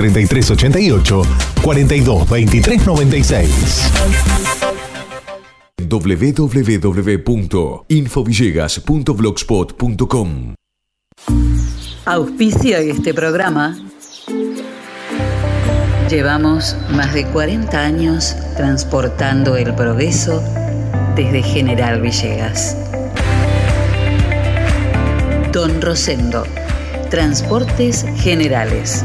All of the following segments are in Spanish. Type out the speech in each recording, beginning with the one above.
3388 422396 www.infovillegas.blogspot.com Auspicia este programa. Llevamos más de 40 años transportando el progreso desde General Villegas. Don Rosendo, Transportes Generales.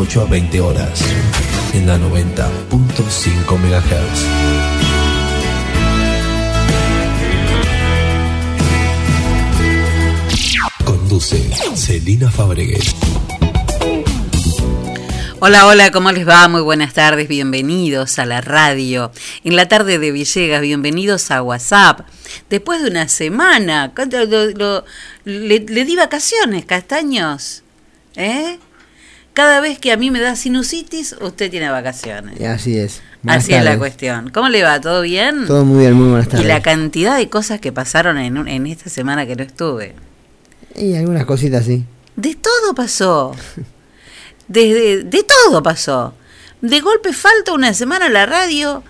18 a 20 horas, en la 90.5 MHz. Conduce Celina Fabregues. Hola, hola, ¿cómo les va? Muy buenas tardes, bienvenidos a la radio. En la tarde de Villegas, bienvenidos a WhatsApp. Después de una semana, ¿cuánto lo- lo- le, le di vacaciones, castaños. ¿Eh? Cada vez que a mí me da sinusitis, usted tiene vacaciones. Y Así es. Buenas Así es la cuestión. ¿Cómo le va? ¿Todo bien? Todo muy bien, muy buenas y tardes. la cantidad de cosas que pasaron en, esta semana que no estuve. Y algunas cositas sí. De todo pasó. Desde, de todo pasó. De golpe falta una semana la radio.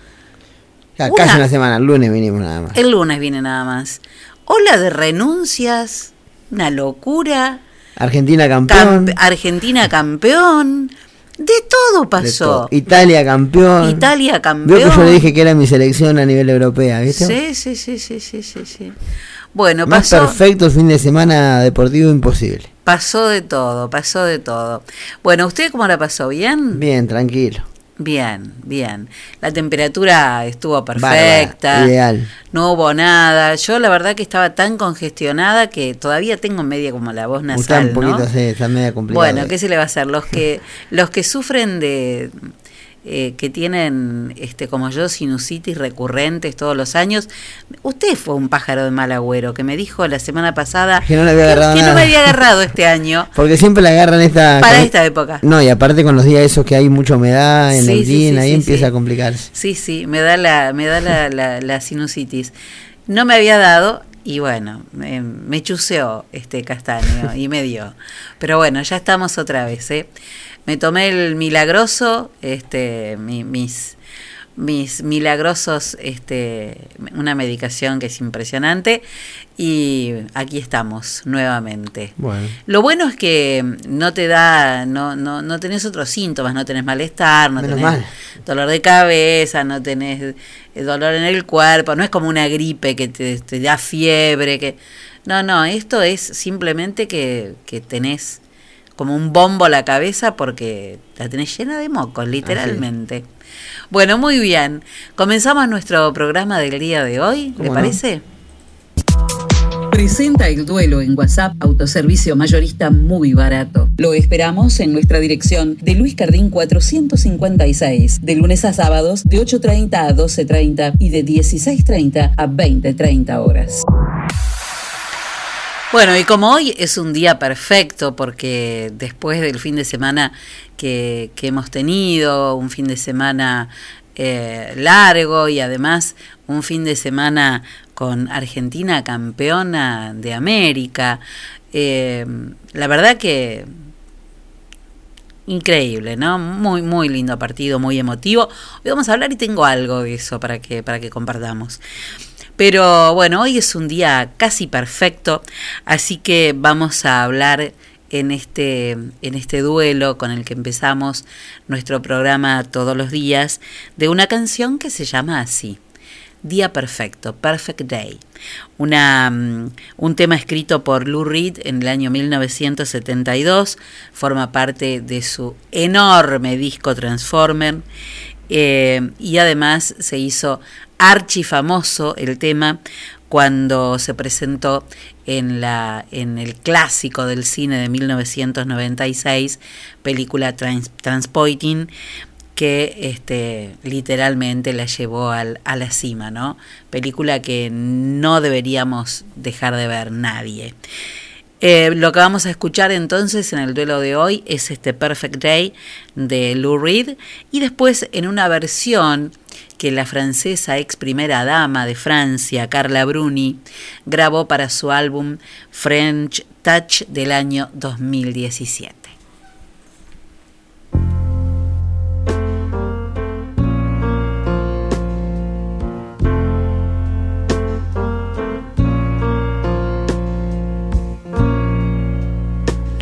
Ya, Una- Casi una semana, el lunes vinimos nada más. El lunes viene nada más. Ola de renuncias. Una locura. Argentina campeón. Campe- Argentina campeón. De todo de pasó. todo. Italia campeón. Italia Veo campeón. que yo le dije que era mi selección a nivel europea, ¿viste? Sí, sí, sí, sí, sí, sí, sí. Bueno, Más pasó, perfecto fin de semana deportivo imposible. pasó de todo, pasó de todo. Bueno, ¿usted cómo la pasó? ¿Bien? Bien, tranquilo. Bien, bien. La temperatura estuvo Bárbara, perfecta. ideal. No hubo nada. Yo la verdad que estaba tan congestionada que todavía tengo media como la voz Está nasal, un poquito ¿no? está media complicado. Bueno, ¿qué se le va a hacer? Los que los que sufren de eh, que tienen este como yo sinusitis recurrentes todos los años. Usted fue un pájaro de mal agüero que me dijo la semana pasada Que no le había agarrado que no nada. me había agarrado este año Porque siempre la agarran esta... para con- esta época. No, y aparte con los días esos que hay mucha humedad en Sí, el sí, ahí empieza a complicarse. Sí, sí, me da la, me da la, la, la sinusitis. No me había dado y bueno, me, me chuseó este castaño y me dio. Pero bueno, ya estamos otra vez, ¿eh? Me tomé el milagroso, este, mi- mis, mis milagrosos, este, una medicación que es impresionante y aquí estamos nuevamente. Bueno. Lo bueno es que no te da, no, no, no tenés otros síntomas, no tenés malestar, no Menos tenés mal. dolor de cabeza, no tenés eh, dolor en el cuerpo, no es como una gripe que te, te da fiebre, que no, no, esto es simplemente que, que tenés como un bombo la cabeza porque la tenés llena de mocos, literalmente. Bueno, muy bien. Comenzamos nuestro programa del día de hoy, ¿le parece? Presenta el duelo en WhatsApp, autoservicio mayorista muy barato. Lo esperamos en nuestra dirección de Luis Cardín 456, de lunes a sábados de 8.30 a 12.30 y de 16.30 a 20.30 horas. Bueno, y como hoy es un día perfecto, porque después del fin de semana que, hemos tenido, un fin de semana eh, largo y además un fin de semana con Argentina campeona de América, eh, la verdad que increíble, ¿no? Muy, muy lindo partido, muy emotivo. Hoy vamos a hablar y tengo algo de eso para que, para que compartamos. Pero bueno, hoy es un día casi perfecto, así que vamos a hablar en este, en este duelo con el que empezamos nuestro programa todos los días de una canción que se llama así. Día Perfecto, Perfect Day. Una, mm, un tema escrito por Lou Reed en el año 1972, forma parte de su enorme disco Transformer eh, y además se hizo archifamoso el tema cuando se presentó en, la, en el clásico del cine de 1996, película Trans, Transpoiting, que este, literalmente la llevó al, a la cima, ¿no? Película que no deberíamos dejar de ver nadie. Eh, lo que vamos a escuchar entonces en el duelo de hoy es este Perfect Day de Lou Reed y después en una versión que la francesa ex primera dama de Francia, Carla Bruni, grabó para su álbum French Touch del año 2017.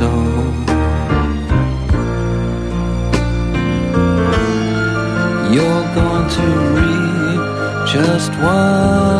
sow. You're going to reap just what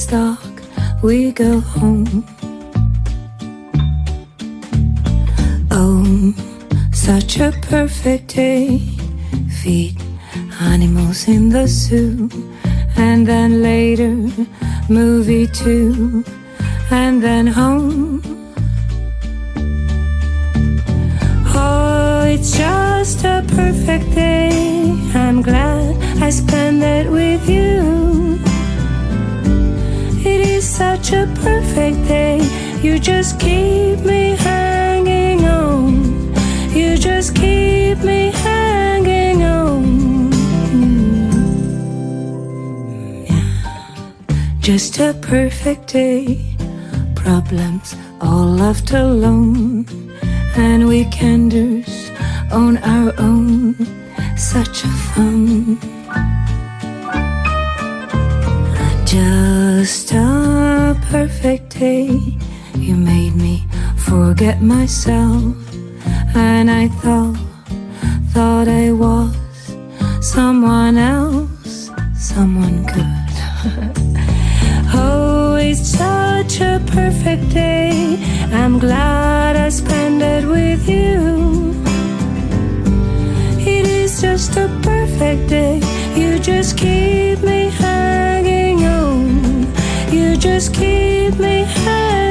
Gets dark, we go home. Oh, such a perfect day. Feed animals in the zoo. And then later, movie too. And then home. Oh, it's just a perfect day. I'm glad I spent it with you. Such a perfect day. You just keep me hanging on. You just keep me hanging on. Just a perfect day. Problems all left alone and weekenders on our own. Such a fun. Just a perfect day. You made me forget myself, and I thought, thought I was someone else, someone good. oh, it's such a perfect day. I'm glad I spent it with you. It is just a perfect day. You just keep me. You just keep me hanging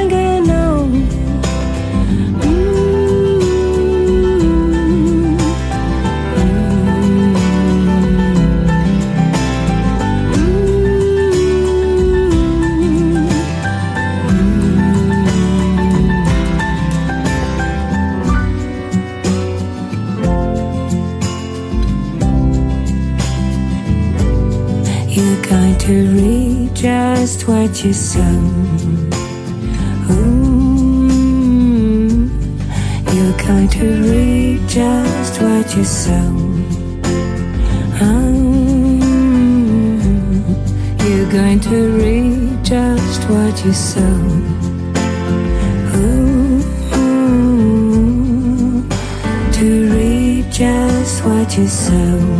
just what you. Ooh, you're going to read just what you. Um, you're going to read just what you sow. To read just what you sow.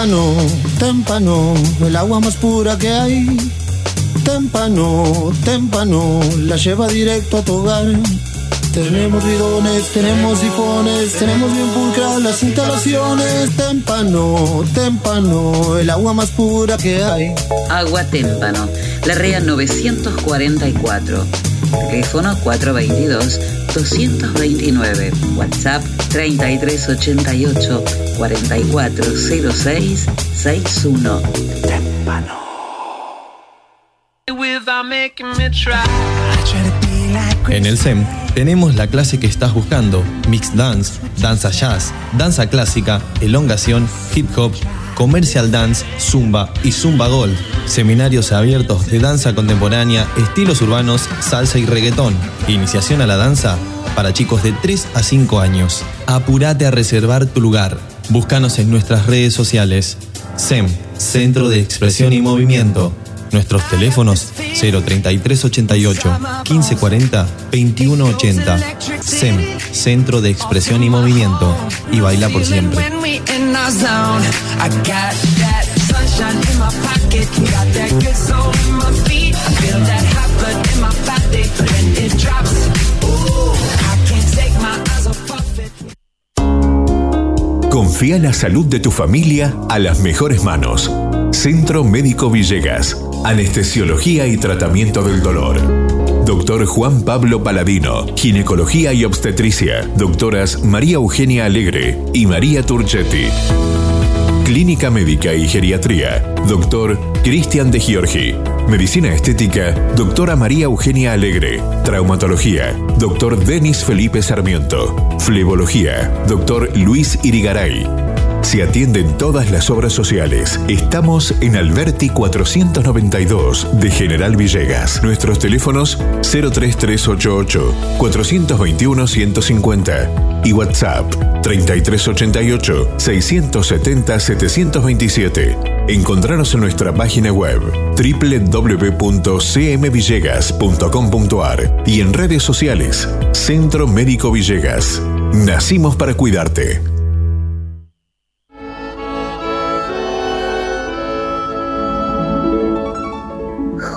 Témpano, témpano, el agua más pura que hay. Témpano, témpano, la lleva directo a tu hogar. Tenemos bidones, tenemos sifones, tenemos bien pulcras las instalaciones. Témpano, témpano, el agua más pura que hay. Agua Témpano, la REA 944. Teléfono 422-229. WhatsApp 3388 4406 61. En el SEM tenemos la clase que estás buscando, Mixed Dance, danza jazz, danza clásica, elongación, hip hop, Commercial Dance, Zumba y Zumba Gold. Seminarios abiertos de danza contemporánea, estilos urbanos, salsa y reggaetón. Iniciación a la danza para chicos de 3 a 5 años. Apúrate a reservar tu lugar. Búscanos en nuestras redes sociales. SEM, Centro de Expresión y Movimiento. Nuestros teléfonos 03388 1540 2180. SEM, Centro de Expresión y Movimiento. Y baila por siempre. Sunshine in. Confía la salud de tu familia a las mejores manos. Centro Médico Villegas. Anestesiología y tratamiento del dolor. Doctor Juan Pablo Paladino, Ginecología y Obstetricia. Doctoras María Eugenia Alegre y María Turchetti. Clínica Médica y Geriatría. Doctor Cristian de Giorgi. Medicina Estética. Doctora María Eugenia Alegre. Traumatología. Doctor Denis Felipe Sarmiento. Flebología. Doctor Luis Irigaray. Se atienden todas las obras sociales. Estamos en Alberti 492 de General Villegas. Nuestros teléfonos 03388 421 150 y WhatsApp 3388 670 727. Encontranos en nuestra página web www.cmvillegas.com.ar y en redes sociales Centro Médico Villegas. Nacimos para cuidarte.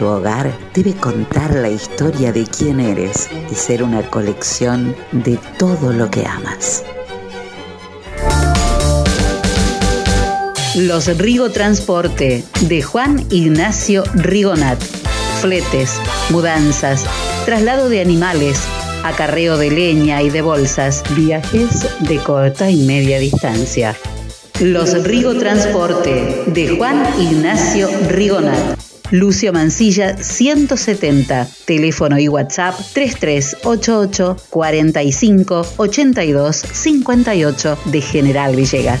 Tu hogar debe contar la historia de quién eres y ser una colección de todo lo que amas. Los Rigo Transporte de Juan Ignacio Rigonat. Fletes, mudanzas, traslado de animales, acarreo de leña y de bolsas, viajes de corta y media distancia. Los Rigo Transporte de Juan Ignacio Rigonat. Lucio Mancilla 170, teléfono y WhatsApp 3388 45 82 58 de General Villegas.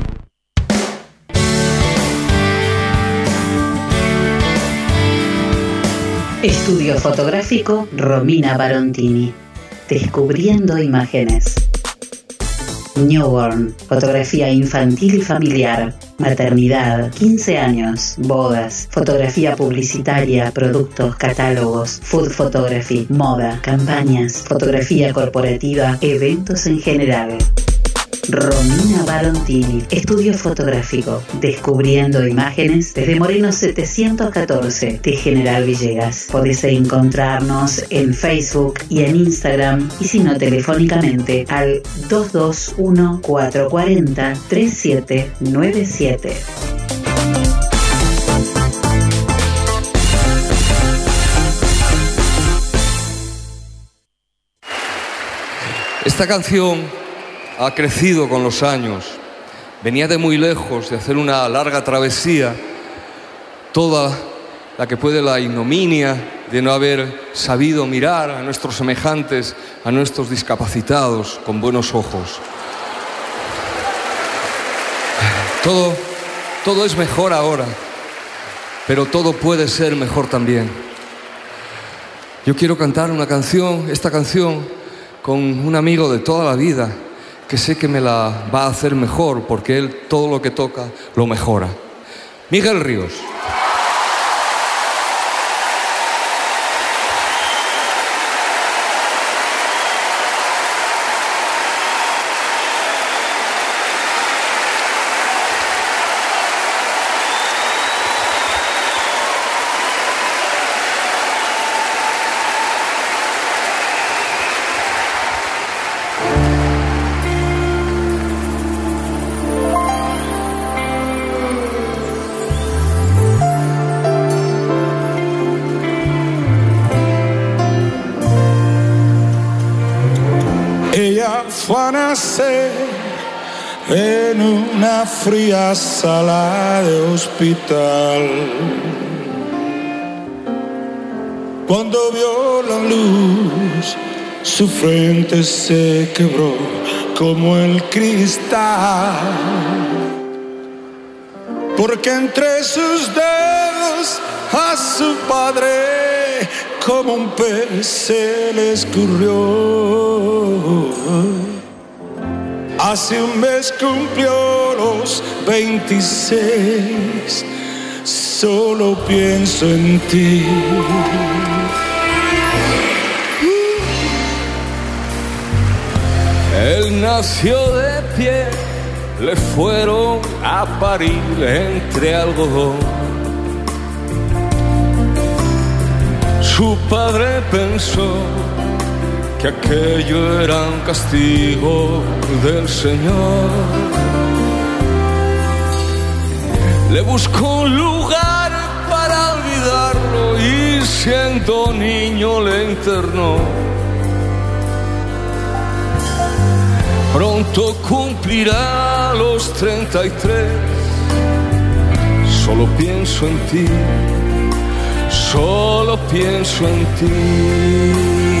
Estudio fotográfico Romina Barontini. Descubriendo imágenes. Newborn, fotografía infantil y familiar, maternidad, 15 años, bodas, fotografía publicitaria, productos, catálogos, food photography, moda, campañas, fotografía corporativa, eventos en general. Romina Barontini, estudio fotográfico, descubriendo imágenes desde Moreno 714 de General Villegas. Podés encontrarnos en Facebook y en Instagram y si no telefónicamente al 221 440 3797. Esta canción ha crecido con los años. Venía de muy lejos, de hacer una larga travesía, toda la que puede la ignominia de no haber sabido mirar a nuestros semejantes, a nuestros discapacitados con buenos ojos. Todo, todo es mejor ahora, pero todo puede ser mejor también. Yo quiero cantar una canción, esta canción, con un amigo de toda la vida, que sé que me la va a hacer mejor, porque él todo lo que toca lo mejora. Miguel Ríos. Sala de hospital. Cuando vio la luz, su frente se quebró como el cristal. Porque entre sus dedos a su padre como un pez se le escurrió. Hace un mes cumplió los 26, solo pienso en ti. Él nació de pie, le fueron a parir entre algodón. Su padre pensó que aquello era un castigo del Señor. Le buscó un lugar para olvidarlo y siendo niño le internó. Pronto cumplirá los 33. Solo pienso en ti, solo pienso en ti.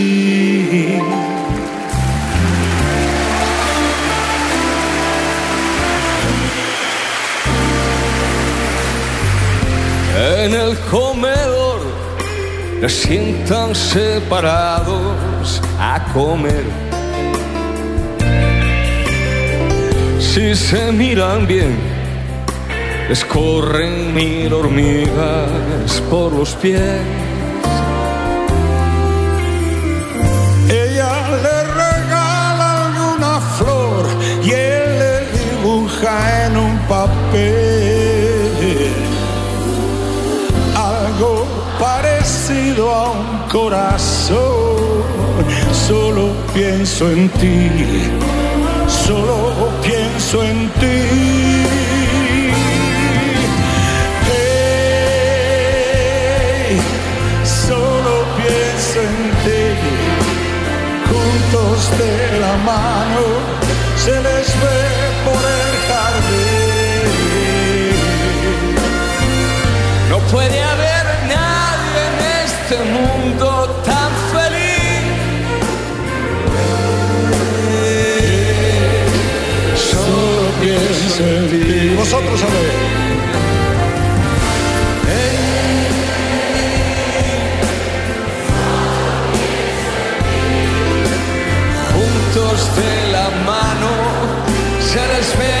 Le sientan separados a comer. Si se miran bien, les corren mil hormigas por los pies. Pienso en ti, solo pienso en ti. Ey, solo pienso en ti juntos de la mano, se les ve por el jardín. Vosotros sabéis. Juntos de la mano se les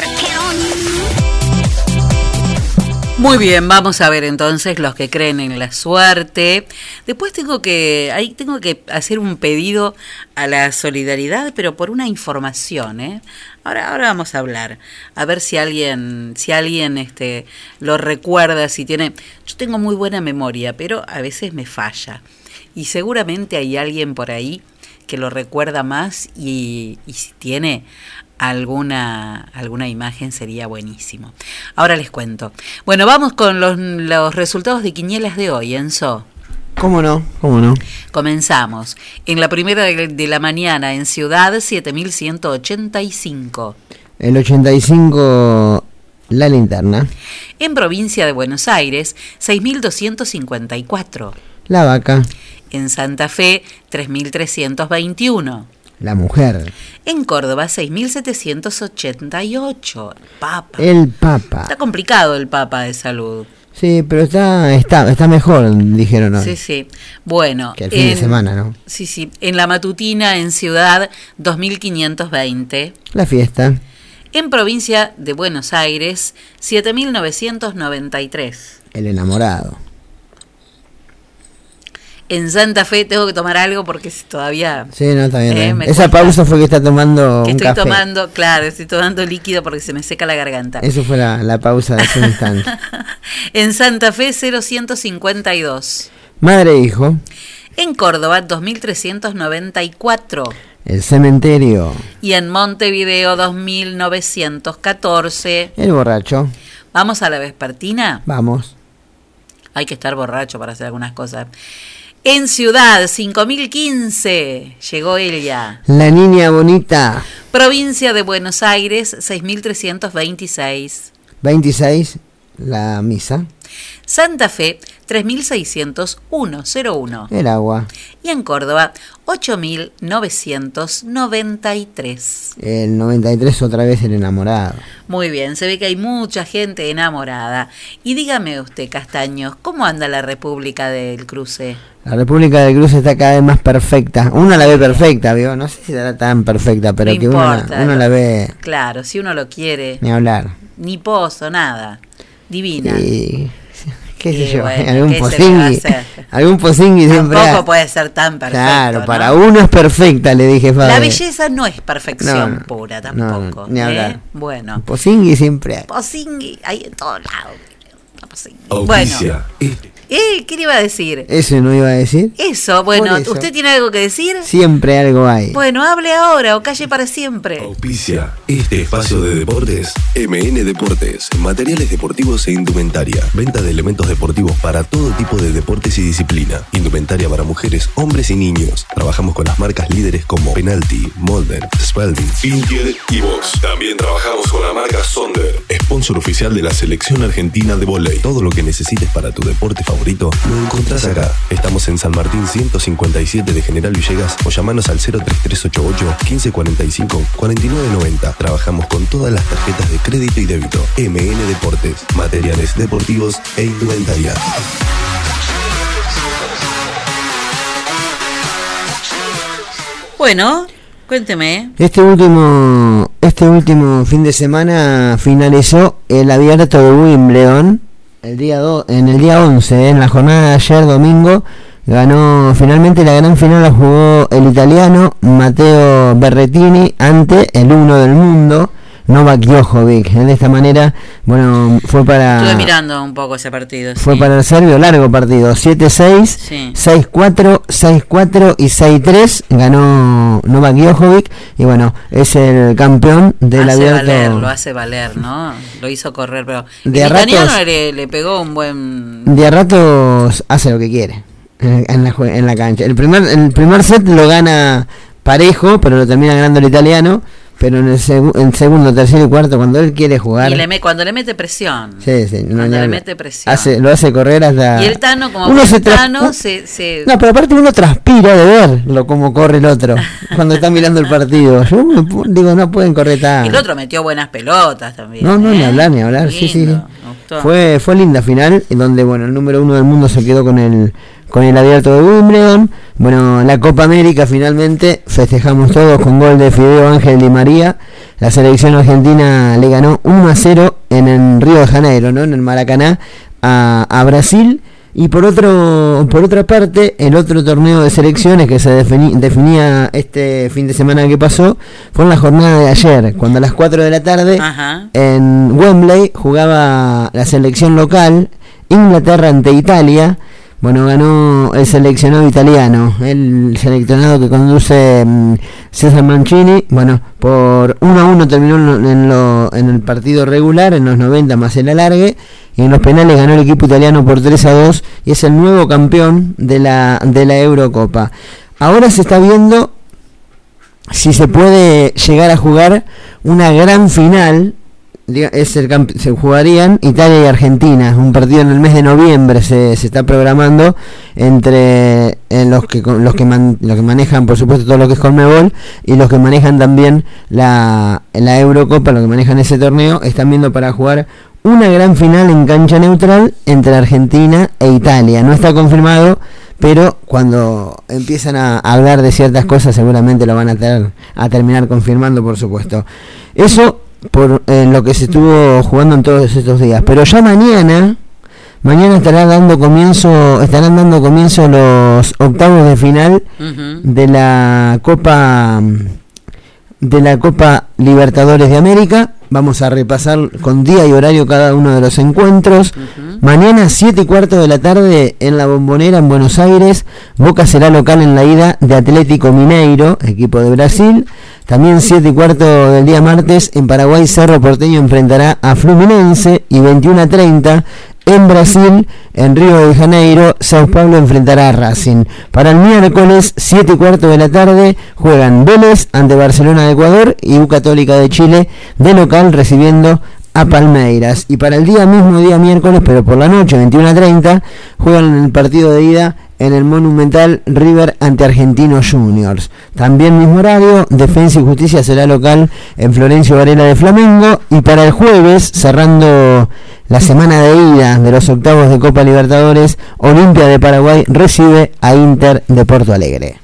Muy bien, vamos a ver entonces los que creen en la suerte. Después tengo que, ahí tengo que hacer un pedido a la solidaridad, pero por una información, ¿eh? Ahora, ahora vamos a hablar, a ver si alguien, si alguien este, lo recuerda, si tiene. Yo tengo muy buena memoria, pero a veces me falla. Y seguramente hay alguien por ahí que lo recuerda más y, y si tiene alguna, alguna imagen sería buenísimo. Ahora les cuento. Bueno, vamos con los, los resultados de quinielas de hoy, Enzo. ¿Cómo no? ¿Cómo no? Comenzamos. En la primera de, de la mañana en Ciudad, 7185. El 85, la linterna. En provincia de Buenos Aires, 6254. La vaca. En Santa Fe, 3321. La mujer. En Córdoba, 6.788. Papa. El papa. Está complicado el Papa de salud. Sí, pero está, está, está mejor, dijeron hoy. Sí, sí. Bueno. Que el fin de semana, ¿no? Sí, sí. En la matutina, en Ciudad, 2.520. La fiesta. En provincia de Buenos Aires, 7.993. El enamorado. En Santa Fe tengo que tomar algo porque todavía... Sí, no, está bien. Eh, Esa cuesta. pausa fue que está tomando que un estoy café. tomando, claro, estoy tomando líquido porque se me seca la garganta. Eso fue la, la pausa de hace un instante. En Santa Fe, 0152. Madre e hijo. En Córdoba, 2394. El cementerio. Y en Montevideo, 2914. El borracho. Vamos a la vespertina. Vamos. Hay que estar borracho para hacer algunas cosas. En Ciudad, 5015. Llegó ella. La niña bonita. Provincia de Buenos Aires, 6326. 26. La misa. Santa Fe, 3601. El agua. Y en Córdoba, 8993. El 93 otra vez el enamorado. Muy bien, se ve que hay mucha gente enamorada. Y dígame usted, Castaños, ¿cómo anda la República del Cruce? La República del Cruz está cada vez más perfecta. Uno la ve perfecta, ¿vio? No sé si será tan perfecta, pero No que uno, importa. la- uno la ve Claro, si uno lo quiere, ni hablar. ni pozo, nada. Divina. Y, qué sé Y yo, bueno, algún ¿qué se le va a posingui. Algún posingui siempre. Tampoco puede ser tan perfecto. Claro, ¿no? para uno es perfecta, le dije, La Fabe. belleza no es perfección No, no, pura tampoco. ni ¿eh? hablar. Bueno. Posingui siempre hay. Posingui, hay en todos lados. Bueno, eh, ¿qué le iba a decir? Eso no iba a decir. Eso, bueno, eso. ¿usted tiene algo que decir? Siempre algo hay. Bueno, hable ahora o calle para siempre. Auspicia este espacio de deportes. MN Deportes, materiales deportivos e indumentaria. Venta de elementos deportivos para todo tipo de deportes y disciplina. Indumentaria para mujeres, hombres y niños. Trabajamos con las marcas líderes como Penalty, Molden, Spalding, Intier y Box. También trabajamos con la marca Sonder, sponsor oficial de la selección argentina de volei. Todo lo que necesites para tu deporte favorito favorito lo encontrás acá. Estamos en San Martín 157 de General Villegas o llamanos al 03388 1545 4990. Trabajamos con todas las tarjetas de crédito y débito. MN Deportes, materiales deportivos e indumentaria. Bueno, cuénteme. Este último, este último fin de semana finalizó el abierto de Wimbledon el día do- en el día 11, eh, en la jornada de ayer domingo. Ganó finalmente la gran final la jugó el italiano Matteo Berrettini ante el uno del mundo Novak Djokovic. De esta manera, bueno, fue para Estuve mirando un poco ese partido. fue sí. para el serbio largo partido, 7-6, Sí. 6-4, 6-4 y 6-3 ganó Novak Djokovic y bueno, es el campeón del hace abierto. valer, lo hace valer, ¿no? Lo hizo correr, pero De el ratos- italiano le, le pegó un buen... De a ratos hace lo que quiere en en la, en la cancha. El primer, el primer set lo gana parejo, pero lo termina ganando el italiano. Pero en el, segu- en segundo, tercero y cuarto, cuando él quiere jugar. Y le me, cuando le mete presión. Sí, sí, no, cuando le mete presión. Hace, lo hace correr hasta. Y el Tano, como Uno se Tano, se, se- No, pero aparte uno transpira de verlo como corre el otro cuando está mirando el partido. Yo digo, no pueden correr y tan. el otro metió buenas pelotas también. No, no, ¿eh? ni hablar, ni hablar. Sí, sí. Fue, fue linda final, en donde bueno, el número uno del mundo se quedó con el con el abierto de Wimbledon. Bueno, la Copa América finalmente festejamos todos con gol de Fideo Ángel Di María. La selección argentina le ganó 1 a 0 en el Río de Janeiro, ¿no? En el Maracaná a, a Brasil. Y por otro por otra parte, el otro torneo de selecciones que se defini- definía este fin de semana que pasó fue en la jornada de ayer, cuando a las 4 de la tarde Ajá. en Wembley jugaba la selección local, Inglaterra ante Italia. Bueno, ganó el seleccionado italiano, el seleccionado que conduce mm, César Mancini. Bueno, por 1 a 1 terminó en, lo- en, el partido regular, en los 90 más el alargue. Y en los penales ganó el equipo italiano por 3 a 2 y es el nuevo campeón de la, de la Eurocopa. Ahora se está viendo si se puede llegar a jugar una gran final es el se jugarían Italia y Argentina. Un partido en el mes de noviembre se, se está programando entre eh, los que los que man- los que manejan por supuesto todo lo que es Conmebol y los que manejan también la, la Eurocopa los que manejan ese torneo están viendo para jugar una gran final en cancha neutral entre Argentina e Italia. No está confirmado pero cuando empiezan a hablar de ciertas cosas seguramente lo van a, ter- a terminar confirmando por supuesto. Eso por eh, lo que se estuvo jugando en todos estos días pero ya mañana mañana estará dando comienzo estarán dando comienzo los octavos de final de la Copa de la Copa Libertadores de América. Vamos a repasar con día y horario cada uno de los encuentros. Mañana 7 y cuarto de la tarde en la Bombonera en Buenos Aires. Boca será local en la ida de Atlético Mineiro, equipo de Brasil. También 7 y cuarto del día martes en Paraguay Cerro Porteño enfrentará a Fluminense y 21 a 30 en Brasil, en Río de Janeiro, Sao Paulo enfrentará a Racing. Para el miércoles, 7 y cuarto de la tarde, juegan Vélez ante Barcelona de Ecuador y U Católica de Chile de local recibiendo a Palmeiras. Y para el día mismo, día miércoles, pero por la noche, 21 a 30, juegan el partido de ida en el Monumental River ante Argentinos Juniors. También mismo horario, Defensa y Justicia será local en Florencio Varela de Flamengo. Y para el jueves, cerrando la semana de ida de los octavos de Copa Libertadores, Olimpia de Paraguay recibe a Inter de Porto Alegre.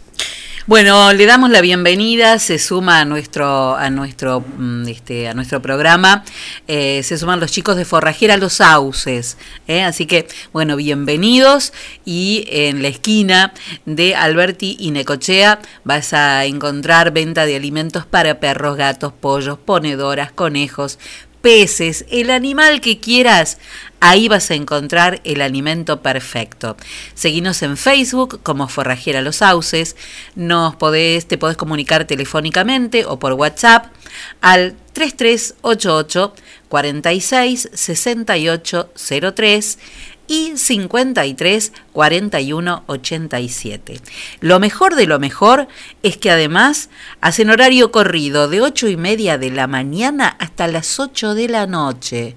Bueno, le damos la bienvenida, se suma a nuestro, a nuestro, mm, este, a nuestro programa, eh, se suman los chicos de Forrajera Los Sauces, ¿eh? así que, bueno, bienvenidos y en la esquina de Alberti y Necochea vas a encontrar venta de alimentos para perros, gatos, pollos, ponedoras, conejos, peces, el animal que quieras, ahí vas a encontrar el alimento perfecto. Seguinos en Facebook como Forrajera Los Sauces, nos podés, te podés comunicar telefónicamente o por WhatsApp al 3388 46 68 03 y 53 41 87. Lo mejor de lo mejor es que además hacen horario corrido de 8 y media de la mañana hasta las 8 de la noche.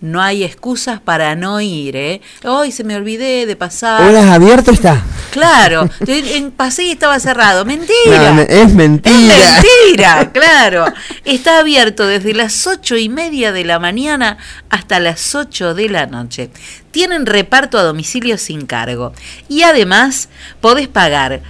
No hay excusas para no ir, ¿eh? Hoy se me olvidé de pasar. Horas abierto está. Claro, en, pasé y estaba cerrado. Mentira. No, es mentira. Es mentira, claro. Está abierto desde las ocho y media de la mañana hasta las 8 de la noche. Tienen reparto a domicilio sin cargo. Y además podés pagar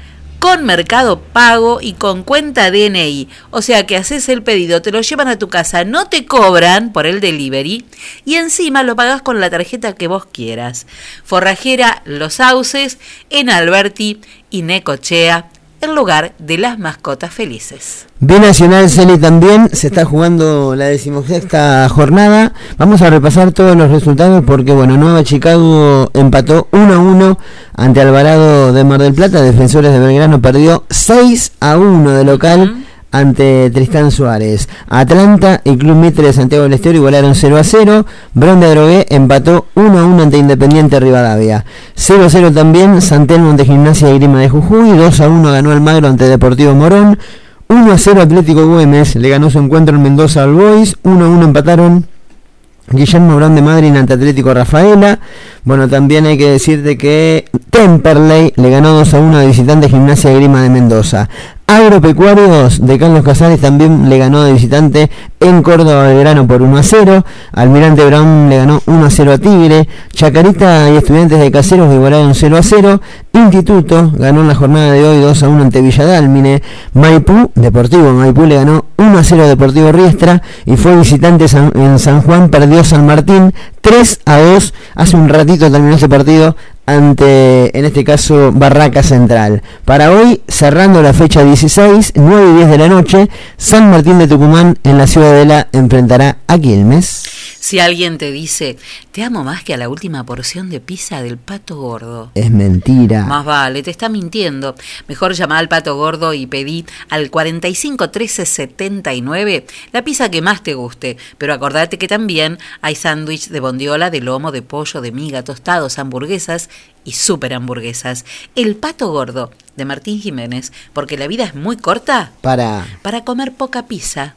con Mercado Pago y con cuenta DNI. O sea que haces el pedido, te lo llevan a tu casa, no te cobran por el delivery y encima lo pagas con la tarjeta que vos quieras. Forrajera Los Sauces en Alberti y Necochea, el lugar de las mascotas felices. Binacional Celi también se está jugando la decimosexta jornada. Vamos a repasar todos los resultados porque bueno, Nueva Chicago empató 1 a 1 ante Alvarado de Mar del Plata. Defensores de Belgrano perdió 6 a 1 de local ante Tristán Suárez. Atlanta y Club Mitre de Santiago del Estero igualaron 0 a 0. Bron de Drogué empató 1 a 1 ante Independiente Rivadavia. 0 a 0 también Santelmo ante Gimnasia y Grima de Jujuy. 2 a 1 ganó Almagro ante Deportivo Morón. 1 a 0 Atlético Güemes le ganó su encuentro en Mendoza al Boys. 1 a 1 empataron Guillermo Brown de Madrid ante Atlético Rafaela. Bueno, también hay que decirte que Temperley le ganó 2 a 1 a visitante Gimnasia Grima de Mendoza. Agropecuarios de Carlos Casares también le ganó de visitante en Córdoba Belgrano por 1 a 0. Almirante Brown le ganó 1 a 0 a Tigre. Chacarita y Estudiantes de Caseros igualaron 0 a 0. Instituto ganó en la jornada de hoy 2 a 1 ante Villadálmine. Maipú, Deportivo Maipú le ganó 1 a 0 a Deportivo Riestra y fue visitante en San Juan, perdió San Martín 3 a 2. Hace un ratito terminó ese partido ante, en este caso, Barraca Central. Para hoy, cerrando la fecha 16, 9 y 10 de la noche, San Martín de Tucumán en la Ciudadela enfrentará a Quilmes. Si alguien te dice, te amo más que a la última porción de pizza del pato gordo. Es mentira. Más vale, te está mintiendo. Mejor llama al pato gordo y pedí al 45 13 79 la pizza que más te guste. Pero acordate que también hay sándwich de bondiola, de lomo, de pollo, de miga, tostados, hamburguesas y super hamburguesas. El pato gordo de Martín Jiménez, porque la vida es muy corta Para. para comer poca pizza.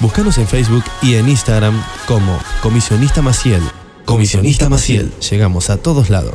Búscanos en Facebook y en Instagram como Comisionista Maciel. Comisionista Maciel. Llegamos a todos lados.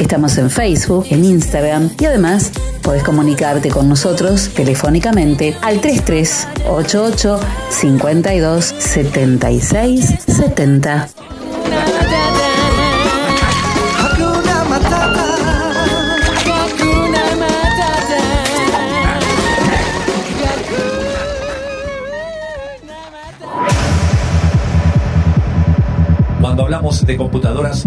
Estamos en Facebook, en Instagram y además podés comunicarte con nosotros telefónicamente al 3388 52 76 70. Hakuna Matata. Hakuna Matata. Cuando hablamos de computadoras,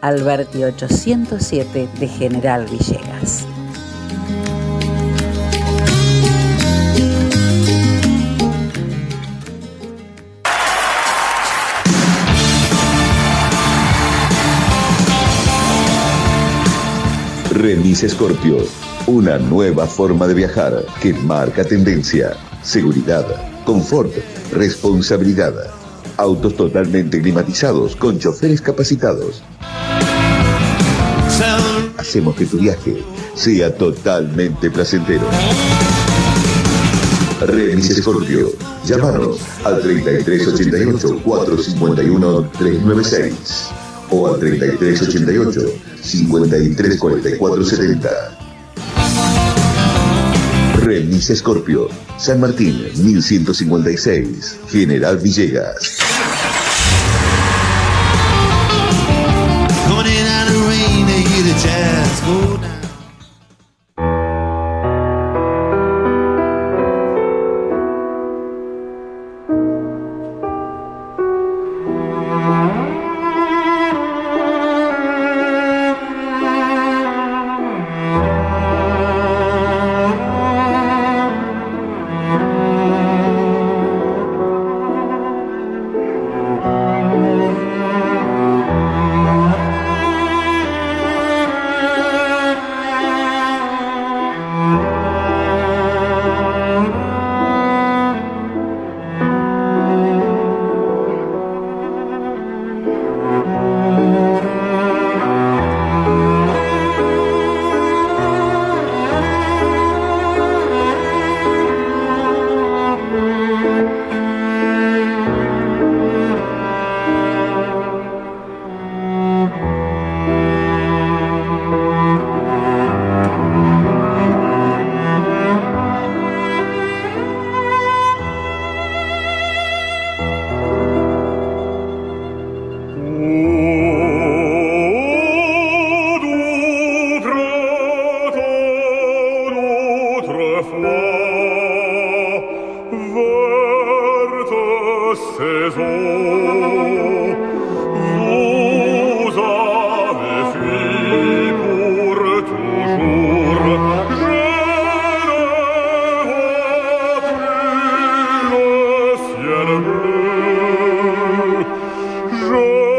Alberti 807 de General Villegas. Remis Scorpio, una nueva forma de viajar que marca tendencia, seguridad, confort, responsabilidad. Autos totalmente climatizados con choferes capacitados Hacemos que tu viaje sea totalmente placentero. Remis Scorpio. Llámanos al 3388 451 396 o al 3388 534470. Remis Scorpio. San Martín 1156. General Villegas. jour.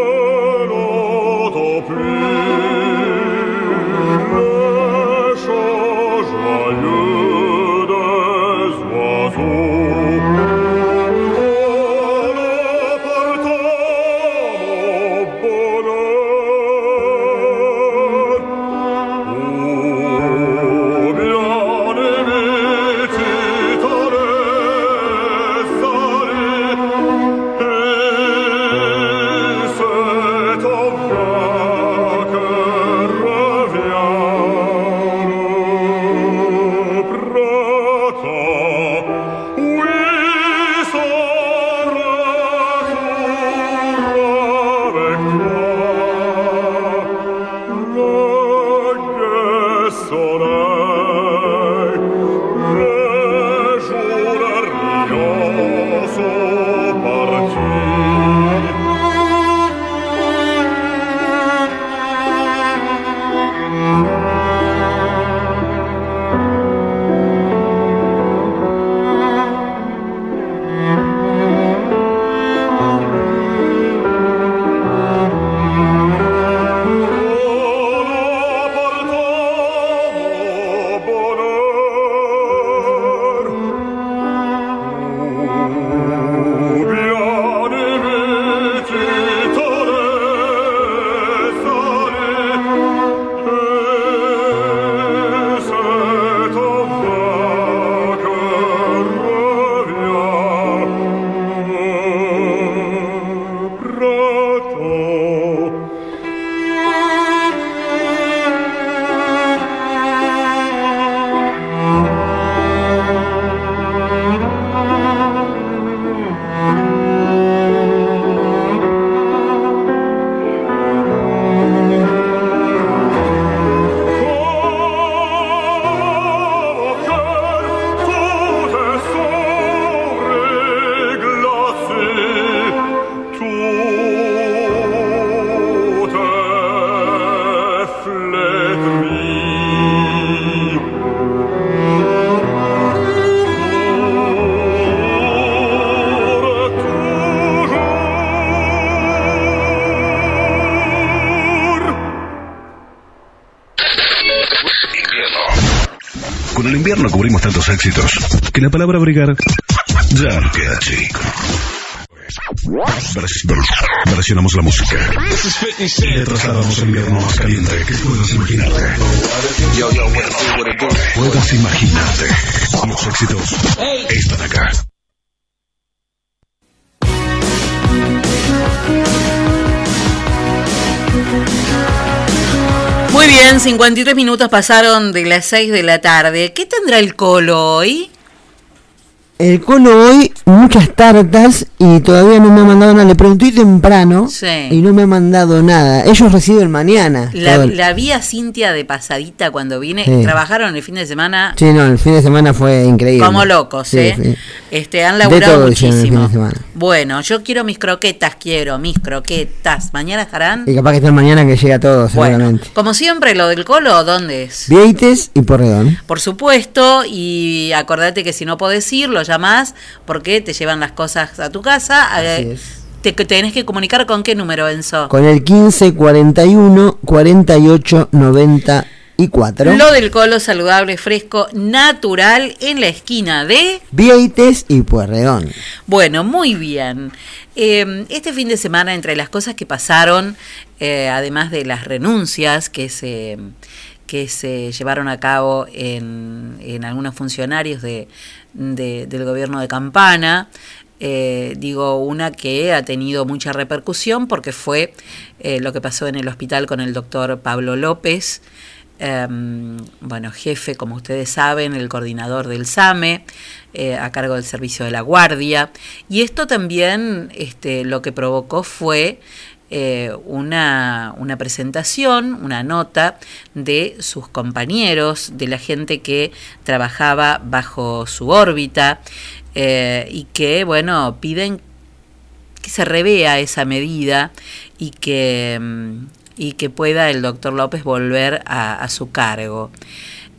Que la palabra brigar ya no queda chico. Vers- vers- Versionamos la música. Le trasladamos el invierno más caliente que puedas imaginarte. Puedas imaginarte. Los éxitos están acá. Muy bien, 53 minutos pasaron de las 6 de la tarde. ¿Qué tendrá el colo hoy? El colo hoy, muchas tartas y todavía no me ha mandado nada. Le pregunté temprano Sí. y no me ha mandado nada. Ellos reciben mañana. La, la vi a Cintia de pasadita cuando vine. Sí. Trabajaron el fin de semana Sí, no, el fin de semana fue increíble. como locos, Sí, ¿eh? Este, han De laburado todo hicieron el fin muchísimo. de semana. Bueno, yo quiero mis croquetas, quiero mis croquetas. Mañana estarán. Y capaz que está mañana que llega todo, Bueno, seguramente. como siempre, lo del colo, ¿dónde es? Vieites y Porredón. Por supuesto, y acordate que si no podés ir, lo llamás porque te llevan las cosas a tu casa. Eh, Te que tenés que comunicar con qué número, Enzo. Con el 15 41 48 94. Lo del colo saludable, fresco, natural, en la esquina de... Vieites y Puerredón. Bueno, muy bien. Eh, este fin de semana, entre las cosas que pasaron, eh, además de las renuncias que se, que se llevaron a cabo en, en algunos funcionarios de, de- del gobierno de Campana, eh, digo una que ha tenido mucha repercusión porque fue eh, lo que pasó en el hospital con el doctor Pablo López, em, bueno, jefe, como ustedes saben, el coordinador del SAME, eh, a cargo del servicio de la guardia. Y esto también este, lo que provocó fue eh, una, una presentación, una nota de sus compañeros, de la gente que trabajaba bajo su órbita eh, y que, bueno, piden que se revea esa medida y que, mm, y que pueda el doctor López volver a, su cargo.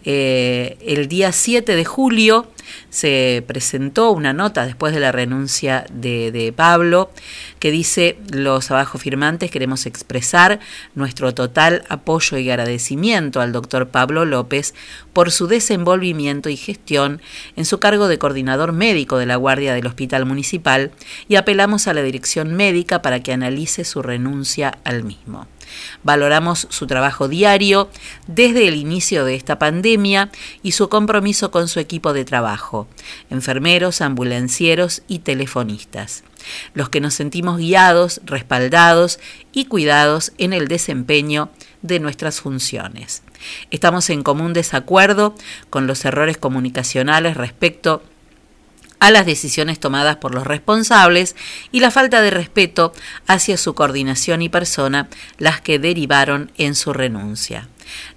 Eh, el día 7 de julio se presentó una nota después de la renuncia de, de Pablo que dice los abajo firmantes queremos expresar nuestro total apoyo y agradecimiento al doctor Pablo López por su desenvolvimiento y gestión en su cargo de coordinador médico de la Guardia del Hospital Municipal y apelamos a la dirección médica para que analice su renuncia al mismo. Valoramos su trabajo diario desde el inicio de esta pandemia y su compromiso con su equipo de trabajo, enfermeros, ambulancieros y telefonistas, los que nos sentimos guiados, respaldados y cuidados en el desempeño de nuestras funciones. Estamos en común desacuerdo con los errores comunicacionales respecto a las decisiones tomadas por los responsables y la falta de respeto hacia su coordinación y persona, las que derivaron en su renuncia.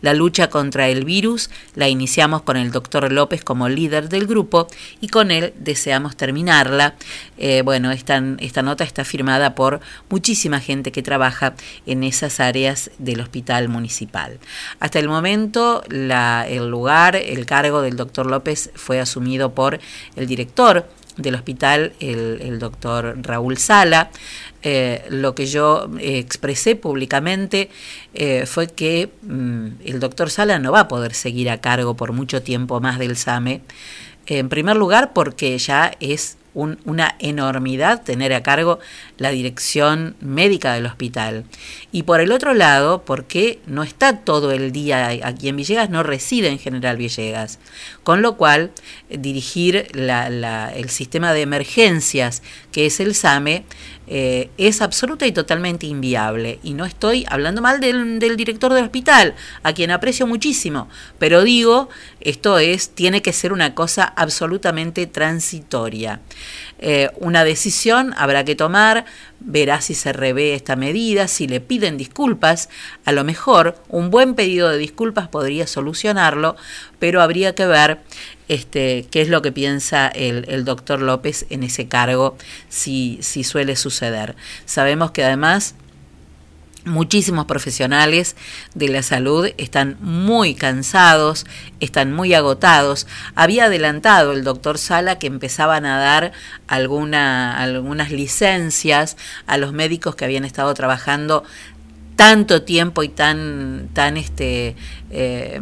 La lucha contra el virus la iniciamos con el doctor López como líder del grupo y con él deseamos terminarla. Eh, bueno, esta, esta nota está firmada por muchísima gente que trabaja en esas áreas del hospital municipal. Hasta el momento, la- el lugar, el cargo del doctor López fue asumido por el director del hospital, el, el doctor Raúl Sala. Eh, lo que yo eh, expresé públicamente eh, fue que mm, el doctor Sala no va a poder seguir a cargo por mucho tiempo más del SAME. En primer lugar, porque ya es un- una enormidad tener a cargo la dirección médica del hospital. Y por el otro lado, porque no está todo el día aquí en Villegas, no reside en General Villegas. Con lo cual, dirigir la- la- el sistema de emergencias que es el SAME eh, es absoluta y totalmente inviable. Y no estoy hablando mal del, del director del hospital, a quien aprecio muchísimo, pero digo, esto es, tiene que ser una cosa absolutamente transitoria. Eh, una decisión habrá que tomar, verá si se revé esta medida, si le piden disculpas, a lo mejor un buen pedido de disculpas podría solucionarlo, pero habría que ver este, qué es lo que piensa el, el doctor López en ese cargo, si, si suele suceder. Sabemos que además muchísimos profesionales de la salud están muy cansados, están muy agotados. Había adelantado el doctor Sala que empezaban a dar alguna, algunas licencias a los médicos que habían estado trabajando tanto tiempo y tan, tan este, eh,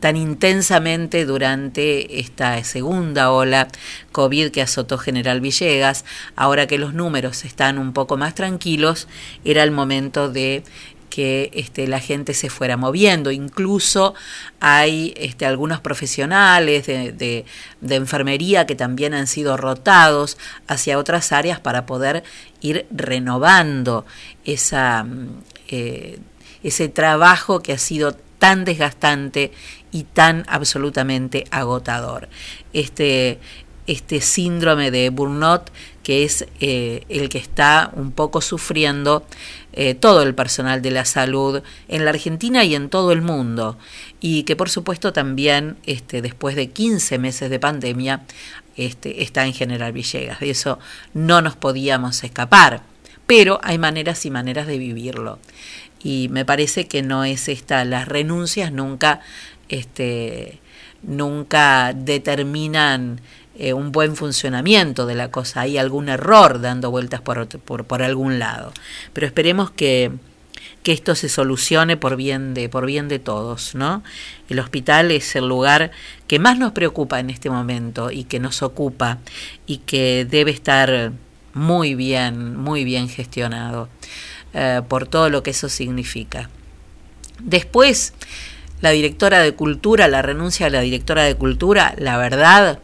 tan intensamente durante esta segunda ola COVID que azotó General Villegas. Ahora que los números están un poco más tranquilos, era el momento de que este, la gente se fuera moviendo. Incluso hay este, algunos profesionales de, enfermería que también han sido rotados hacia otras áreas para poder ir renovando esa, eh, ese trabajo que ha sido tan desgastante y tan absolutamente agotador. Este, este síndrome de burnout que es eh, el que está un poco sufriendo eh, todo el personal de la salud en la Argentina y en todo el mundo y que por supuesto también este, después de 15 meses de pandemia este, está en General Villegas. De eso no nos podíamos escapar, pero hay maneras y maneras de vivirlo. Y me parece que no es esta, las renuncias nunca, este, nunca determinan eh, un buen funcionamiento de la cosa, hay algún error dando vueltas por, por, por algún lado. Pero esperemos que, que esto se solucione por bien de por bien de todos, ¿no? El hospital es el lugar que más nos preocupa en este momento y que nos ocupa y que debe estar muy bien, muy bien gestionado eh, por todo lo que eso significa. Después, la directora de cultura, la renuncia de la directora de cultura, la verdad,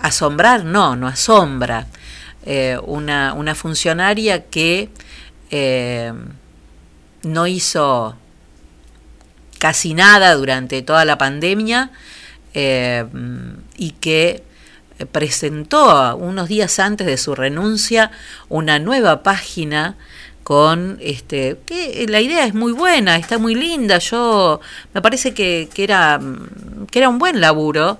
asombrar, no, no asombra. Eh, una, una, funcionaria que eh, no hizo casi nada durante toda la pandemia eh, y que presentó unos días antes de su renuncia una nueva página con este que la idea es muy buena, está muy linda, yo me parece que, que era que era un buen laburo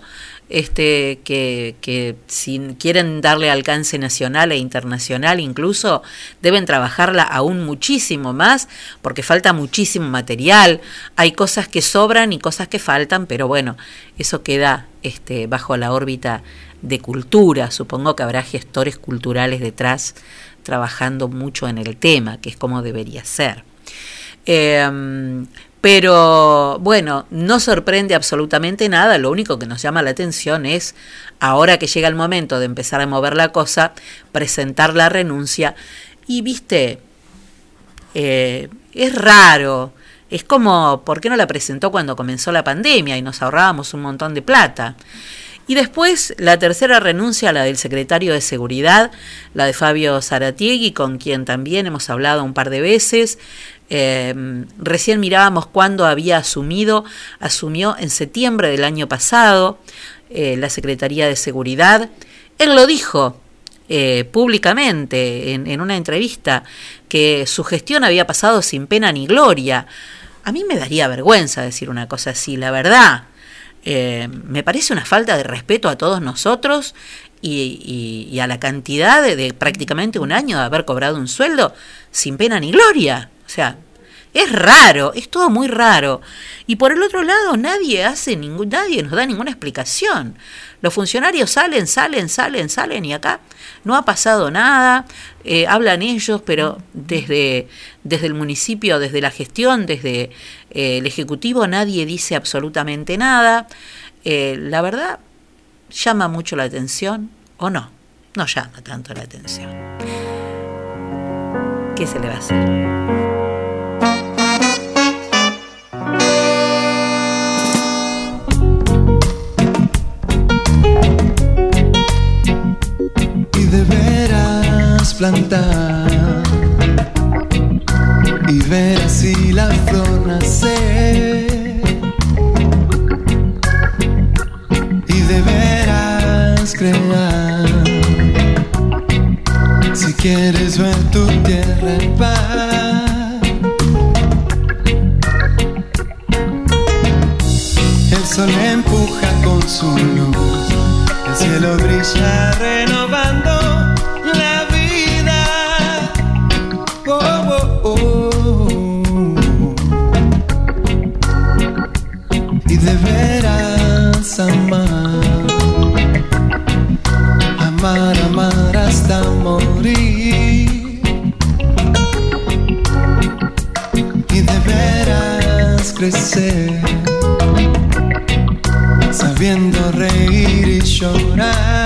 este, que, si quieren darle alcance nacional e internacional incluso, deben trabajarla aún muchísimo más, porque falta muchísimo material, hay cosas que sobran y cosas que faltan, pero bueno, eso queda este, bajo la órbita de cultura, supongo que habrá gestores culturales detrás trabajando mucho en el tema, que es como debería ser. Eh, pero bueno, no sorprende absolutamente nada, lo único que nos llama la atención es, ahora que llega el momento de empezar a mover la cosa, presentar la renuncia y, viste, eh, es raro, es como, ¿por qué no la presentó cuando comenzó la pandemia y nos ahorrábamos un montón de plata? Y después la tercera renuncia, la del secretario de Seguridad, la de Fabio Zaratiegui, con quien también hemos hablado un par de veces. Eh, recién mirábamos cuándo había asumido, asumió en septiembre del año pasado eh, la Secretaría de Seguridad. Él lo dijo eh, públicamente en, en, una entrevista que su gestión había pasado sin pena ni gloria. A mí me daría vergüenza decir una cosa así, la verdad. Eh, me parece una falta de respeto a todos nosotros y, a la cantidad de, de prácticamente un año de haber cobrado un sueldo sin pena ni gloria. O sea, es raro, es todo muy raro. Y por el otro lado, nadie hace ningún, nadie nos da ninguna explicación. Los funcionarios salen, salen, salen, salen y acá no ha pasado nada. Eh, hablan ellos, pero desde, desde el municipio, desde la gestión, desde eh, el ejecutivo, nadie dice absolutamente nada. Eh, la verdad, llama mucho la atención o no. No llama tanto la atención. ¿Qué se le va a hacer? Plantar y ver así la flor nacer. Y deberás crear si quieres ver tu tierra en paz. El sol empuja con su luz, el cielo brilla renovando. viendo reír y llorar.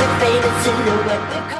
the faded silhouette.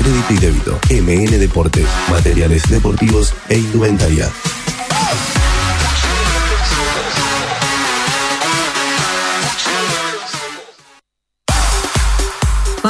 crédito y débito. MN Deportes, materiales deportivos e indumentaria.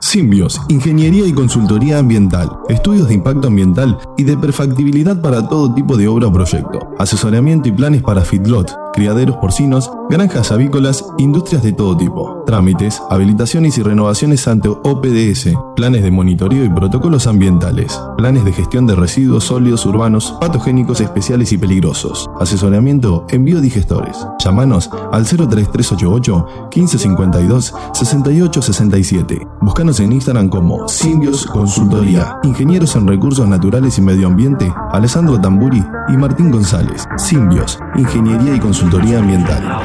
Simbios, Ingeniería y Consultoría Ambiental, estudios de impacto ambiental y de perfectibilidad para todo tipo de obra o proyecto, asesoramiento y planes para feedlot, criaderos porcinos, granjas avícolas, industrias de todo tipo, trámites, habilitaciones y renovaciones ante OPDS, planes de monitoreo y protocolos ambientales, planes de gestión de residuos sólidos urbanos, patogénicos especiales y peligrosos, asesoramiento en biodigestores. Llámanos al 03388 1552 6867. En Instagram como Simbios Consultoría. Ingenieros en Recursos Naturales y Medio Ambiente, Alessandro Tamburi y Martín González. Simbios, Ingeniería y Consultoría Ambiental.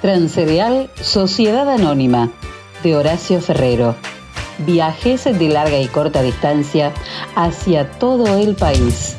Transcereal Sociedad Anónima de Horacio Ferrero. Viajes de larga y corta distancia hacia todo el país.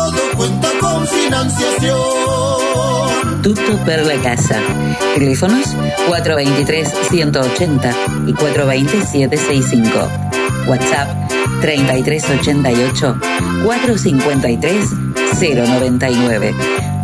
financiación. Tutto per la casa. Teléfonos 423-180 y 420-765. WhatsApp 3388 453 099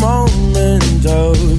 Moment of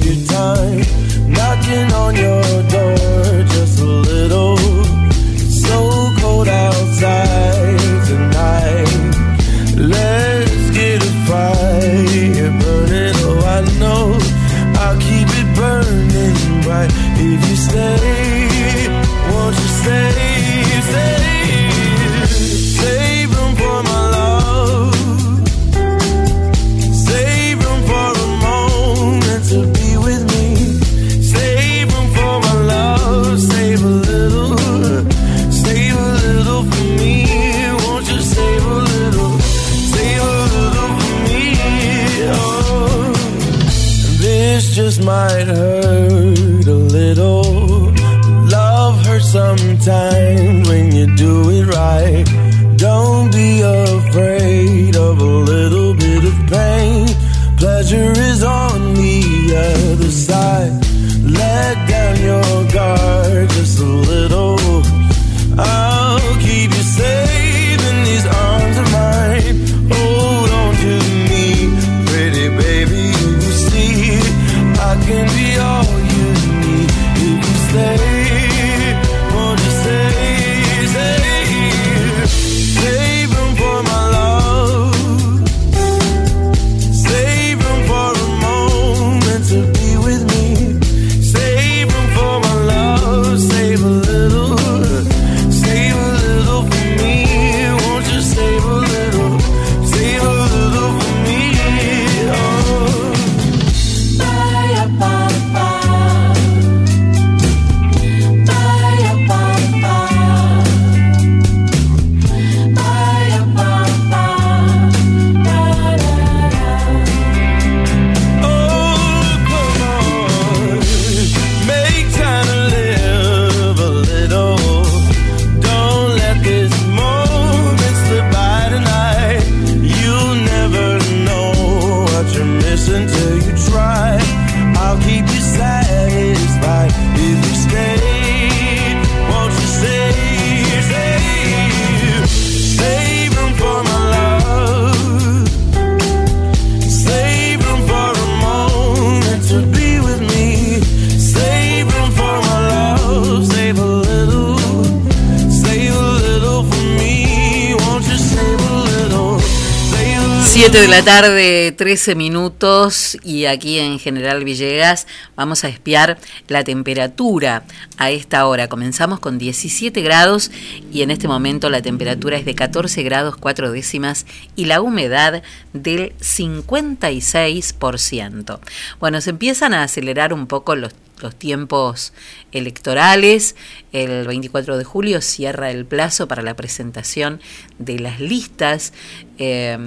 de la tarde, 13 minutos y aquí en General Villegas vamos a espiar la temperatura a esta hora. Comenzamos con 17 grados y en este momento la temperatura es de 14 grados 4 décimas y la humedad del 56%. Bueno, se empiezan a acelerar un poco los los tiempos electorales. El 24 de julio cierra el plazo para la presentación de las listas, eh,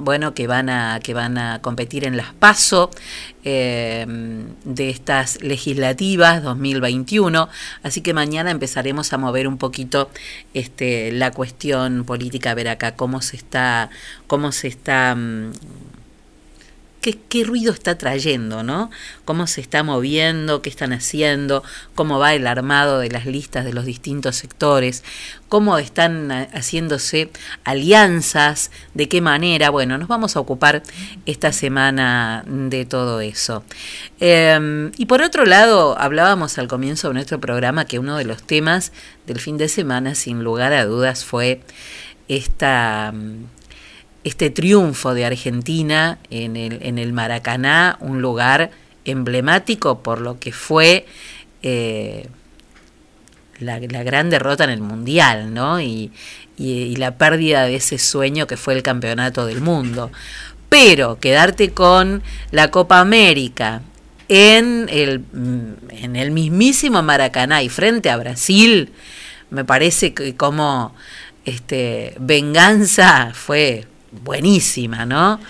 bueno, que van a que van a competir en las PASO eh, de estas legislativas 2021. Así que mañana empezaremos a mover un poquito este, la cuestión política, ver acá cómo se está, cómo se está mm, qué, ruido está trayendo, ¿no? Cómo se está moviendo, qué están haciendo, cómo va el armado de las listas de los distintos sectores, cómo están haciéndose alianzas, de qué manera. Bueno, nos vamos a ocupar esta semana de todo eso. Eh, y por otro lado, hablábamos al comienzo de nuestro programa que uno de los temas del fin de semana, sin lugar a dudas, fue esta este triunfo de Argentina en el, en el Maracaná, un lugar emblemático por lo que fue eh, la, gran derrota en el Mundial, ¿no? Y, y, y, la pérdida de ese sueño que fue el campeonato del mundo. Pero quedarte con la Copa América en el, en el mismísimo Maracaná y frente a Brasil, me parece que como este, venganza fue buenísima, ¿no?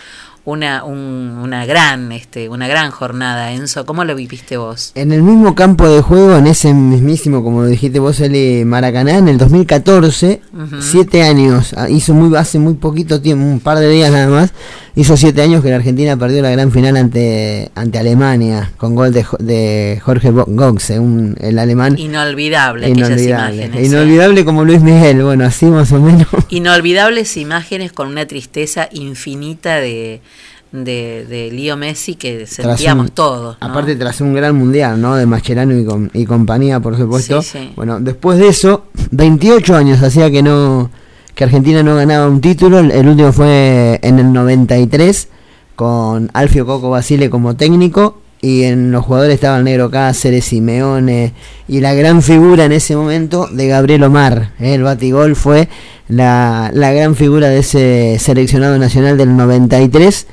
Una, un, una gran este una gran jornada Enzo cómo lo viviste vos en el mismo campo de juego en ese mismísimo como lo dijiste vos el Maracaná en el 2014 uh -huh. siete años ah, hizo muy hace muy poquito tiempo un par de días nada más hizo siete años que la Argentina perdió la gran final ante ante Alemania con gol de, de Jorge Goxe un, el alemán inolvidable inolvidable imágenes, inolvidable ¿eh? como Luis Miguel bueno así más o menos inolvidables imágenes con una tristeza infinita de de, de Lío Messi que sentíamos un, todos. ¿no? Aparte tras un gran mundial, ¿no? De Mascherano y, con, y compañía, por supuesto. Sí, sí. Bueno, después de eso, 28 años hacía que no que Argentina no ganaba un título. El último fue en el 93 con Alfio Coco Basile como técnico y en los jugadores estaba el Negro Cáceres, Simeone y la gran figura en ese momento de Gabriel Omar. ¿eh? El batigol fue la, la gran figura de ese seleccionado nacional del 93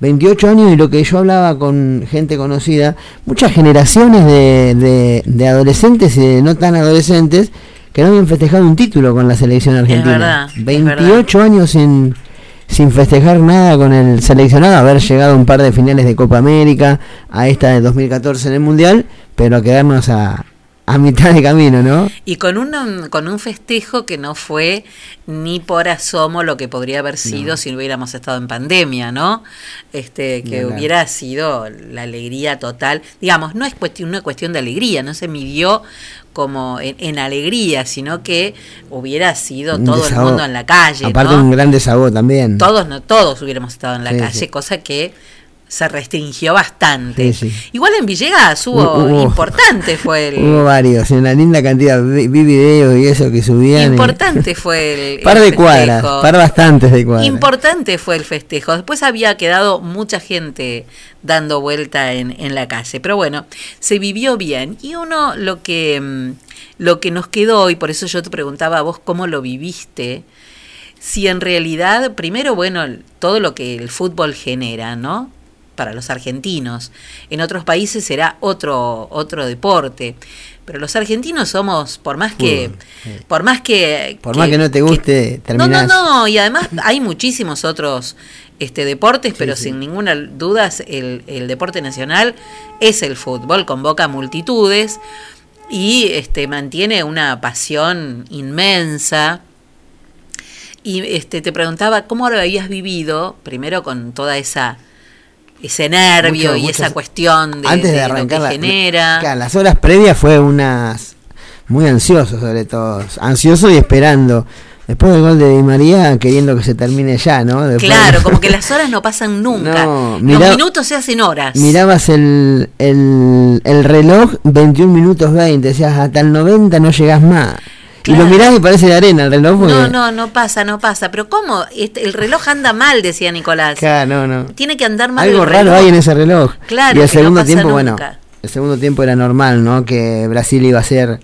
28 años y lo que yo hablaba con gente conocida, muchas generaciones de, de, de, adolescentes y de no tan adolescentes que no habían festejado un título con la selección argentina. Es verdad, 28 es años sin, sin festejar nada con el seleccionado, haber llegado a un par de finales de Copa América, a esta de 2014 en el Mundial, pero quedarnos a, a mitad de camino, ¿no? Y con un, con un festejo que no fue ni por asomo lo que podría haber sido no. si no hubiéramos estado en pandemia, ¿no? Este, que no, hubiera sido la alegría total. Digamos, no es cuestión, una cuestión de alegría, no se midió como en, en alegría, sino que hubiera sido un todo desahogo. el mundo en la calle. Aparte ¿no? un gran desahogo también. Todos, no, todos hubiéramos estado en la sí, calle, sí. cosa que se restringió bastante. Sí, sí. Igual en Villegas hubo, hubo, importante fue el... Hubo varios, en la linda cantidad, vi, vi videos y eso que subían. Importante y... fue el... par el de cuadras, par bastantes de cuadras. Importante fue el festejo. Después había quedado mucha gente dando vuelta en, en la calle. Pero bueno, se vivió bien. Y uno lo que, mm, lo que nos quedó, y por eso yo te preguntaba a vos cómo lo viviste, si en realidad, primero, bueno, todo lo que el fútbol genera, ¿no? Para los argentinos. En otros países será otro, otro deporte. Pero los argentinos somos, por más que. Por más que. Por que, más que no te guste, que, terminás. No, no, no. Y además hay muchísimos otros este, deportes, pero sí, sin ninguna duda el, el, deporte nacional es el fútbol. Convoca multitudes y este, mantiene una pasión inmensa. Y este, te preguntaba cómo lo habías vivido, primero con toda esa ese nervio mucho, y esa cuestión de, antes de, de arrancar lo que genera. La, las horas previas fue unas muy ansioso sobre todo, ansioso y esperando. Después del gol de Di María, queriendo que se termine ya, ¿no? Después... Claro, como que las horas no pasan nunca. No, Los minutos se hacen horas. Mirabas el, el, el reloj, 21 minutos 20, decías, hasta el 90 no llegas más. Y lo mirás y parece de arena el reloj. porque- No, no, no pasa, no pasa. Pero ¿cómo? Este, el reloj anda mal, decía Nicolás. Claro, no, no. Tiene que andar mal Algo el raro hay en ese reloj. Claro, y el no segundo tiempo, bueno, el segundo tiempo era normal, ¿no? Que Brasil iba a ser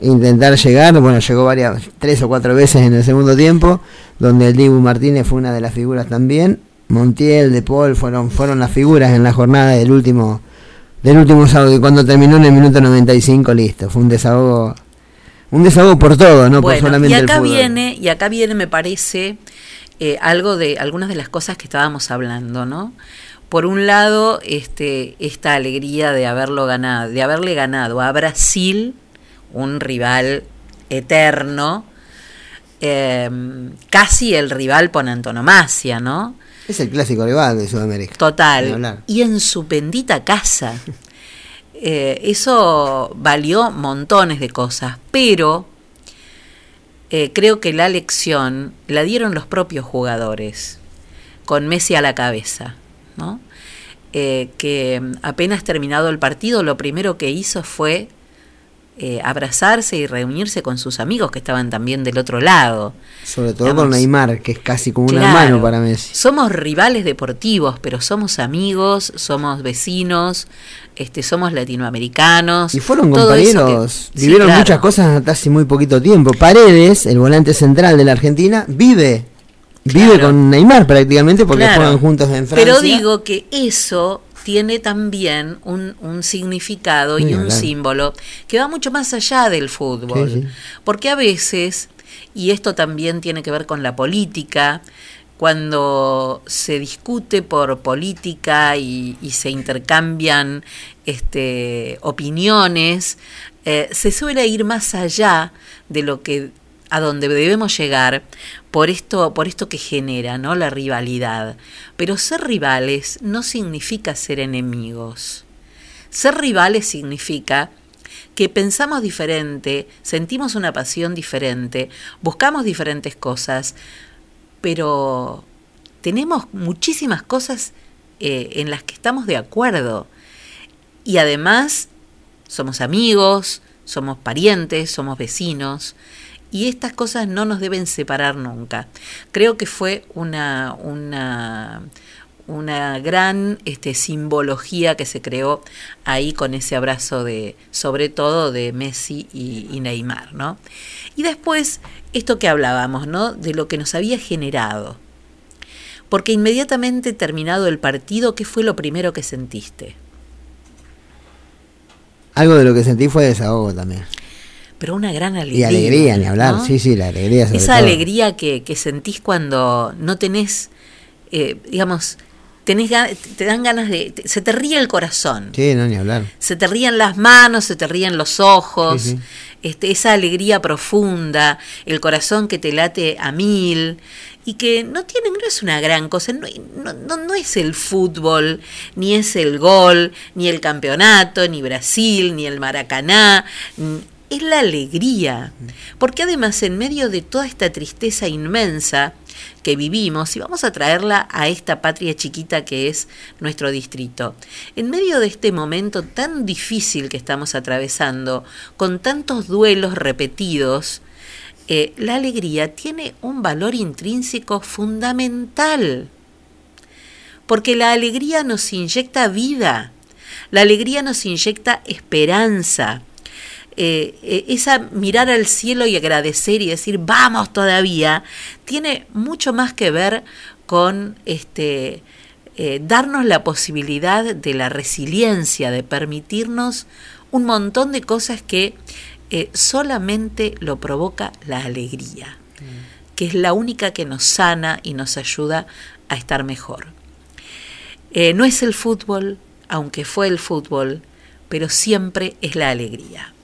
intentar llegar, bueno, llegó varias, tres o cuatro veces en el segundo tiempo, donde el Dibu Martínez fue una de las figuras también, Montiel, De Paul fueron, fueron las figuras en la jornada del último, del último sábado, y cuando terminó en el minuto 95, listo, fue un desahogo, un desahogo por todo, no por solamente y el acá fútbol. viene, y acá viene, me parece, eh, algo de algunas de las cosas que estábamos hablando, ¿no? Por un lado, este, esta alegría de haberlo ganado, de haberle ganado a Brasil, un rival eterno, eh, casi el rival por antonomasia, ¿no? Es el clásico rival de Sudamérica. Total. Y en su bendita casa. Eh, eso valió montones de cosas, pero eh, creo que la lección la dieron los propios jugadores, con Messi a la cabeza, ¿no? Eh, que apenas terminado el partido, lo primero que hizo fue eh, abrazarse y reunirse con sus amigos que estaban también del otro lado. Sobre todo Digamos, con Neymar, que es casi como un hermano para Messi. Somos rivales deportivos, pero somos amigos, somos vecinos, este, somos latinoamericanos. Y fueron compañeros, que- sí, vivieron claro. muchas cosas hasta hace muy poquito tiempo. Paredes, el volante central de la Argentina, vive, vive con Neymar prácticamente porque juegan juntos en Francia. Pero digo que eso tiene también un, un significado y un símbolo que va mucho más allá del fútbol. Sí, sí. Porque a veces, y esto también tiene que ver con la política, cuando se discute por política y, y se intercambian este, opiniones, eh, se suele ir más allá de lo que a donde debemos llegar por esto, por esto que genera, ¿no? La rivalidad. Pero ser rivales no significa ser enemigos. Ser rivales significa que pensamos diferente, sentimos una pasión diferente, buscamos diferentes cosas, pero tenemos muchísimas cosas eh, en las que estamos de acuerdo. Y además somos amigos, somos parientes, somos vecinos. Y estas cosas no nos deben separar nunca. Creo que fue una, una, una gran este, simbología que se creó ahí con ese abrazo de, sobre todo de Messi y, y Neymar, ¿no? Y después, esto que hablábamos, ¿no? De lo que nos había generado. Porque inmediatamente terminado el partido, ¿qué fue lo primero que sentiste? Algo de lo que sentí fue desahogo también. Pero una gran Y alegría. alegría, ni hablar. ¿no? Sí, sí, la alegría sobre Esa todo. alegría que, que sentís cuando no tenés, eh, digamos, tenés, te dan ganas de... te- se te ríe el corazón. Sí, no, ni hablar. Se te ríen las manos, se te ríen los ojos, Sí, sí. Este, esa alegría profunda, el corazón que te late a mil y que no tiene, no es una gran cosa, no, no, no- no es el fútbol, ni es el gol, ni el campeonato, ni Brasil, ni el Maracaná, es la alegría. Porque además en medio de toda esta tristeza inmensa que vivimos, y vamos a traerla a esta patria chiquita que es nuestro distrito, en medio de este momento tan difícil que estamos atravesando, con tantos duelos repetidos, eh, la alegría tiene un valor intrínseco fundamental. Porque la alegría nos inyecta vida, la alegría nos inyecta esperanza. Eh, eh, esa mirar al cielo y agradecer y decir vamos todavía tiene mucho más que ver con este eh, darnos la posibilidad de la resiliencia, de permitirnos un montón de cosas que eh, solamente lo provoca la alegría, que es la única que nos sana y nos ayuda a estar mejor. Eh, no es el fútbol, aunque fue el fútbol, pero siempre es la alegría.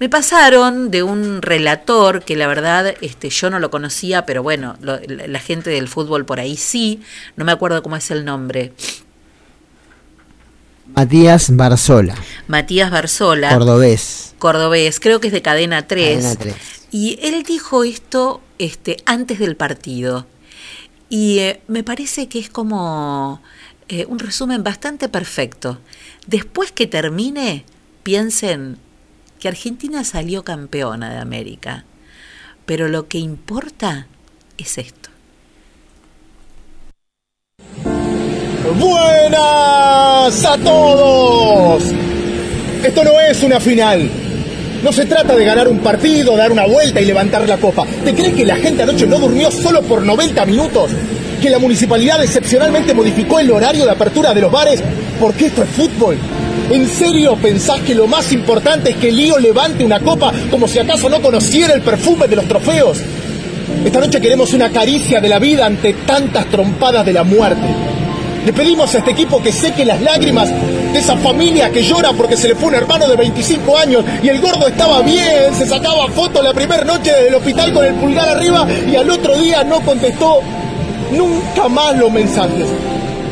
Me pasaron de un relator que la verdad este, yo no lo conocía, pero bueno, lo- la, la gente del fútbol por ahí sí, no me acuerdo cómo es el nombre, Matías Barzola, Matías Barzola, cordobés. cordobés, creo que es de Cadena 3. Cadena 3. Y él dijo esto este, antes del partido. Y eh, me parece que es como eh, un resumen bastante perfecto. Después que termine, piensen que Argentina salió campeona de América. Pero lo que importa es esto. Buenas a todos. Esto no es una final. No se trata de ganar un partido, dar una vuelta y levantar la copa. ¿Te crees que la gente anoche no durmió solo por 90 minutos? ¿Que la municipalidad excepcionalmente modificó el horario de apertura de los bares? Porque esto es fútbol. ¿En serio pensás que lo más importante es que Lío levante una copa como si acaso no conociera el perfume de los trofeos? Esta noche queremos una caricia de la vida ante tantas trompadas de la muerte. Le pedimos a este equipo que seque las lágrimas de esa familia que llora porque se le fue un hermano de 25 años y el gordo estaba bien, se sacaba fotos la primera noche del hospital con el pulgar arriba y al otro día no contestó nunca más los mensajes.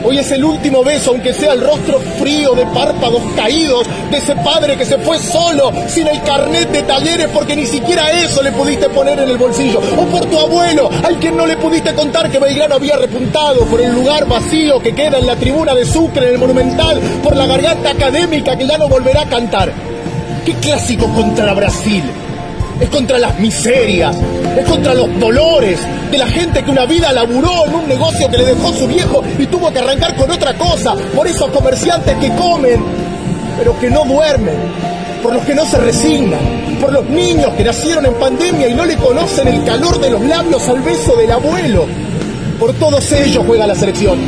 Hoy es el último beso, aunque sea el rostro frío de párpados caídos de ese padre que se fue solo, sin el carnet de talleres, porque ni siquiera eso le pudiste poner en el bolsillo. O por tu abuelo, al quien no le pudiste contar que Belgrano había repuntado por el lugar vacío que queda en la tribuna de Sucre, en el Monumental, por la garganta académica que ya no volverá a cantar. ¿Qué clásico contra Brasil? Es contra las miserias, es contra los dolores de la gente que una vida laburó en un negocio que le dejó su viejo y tuvo que arrancar con otra cosa, por esos comerciantes que comen, pero que no duermen, por los que no se resignan, por los niños que nacieron en pandemia y no le conocen el calor de los labios al beso del abuelo. Por todos ellos juega la selección.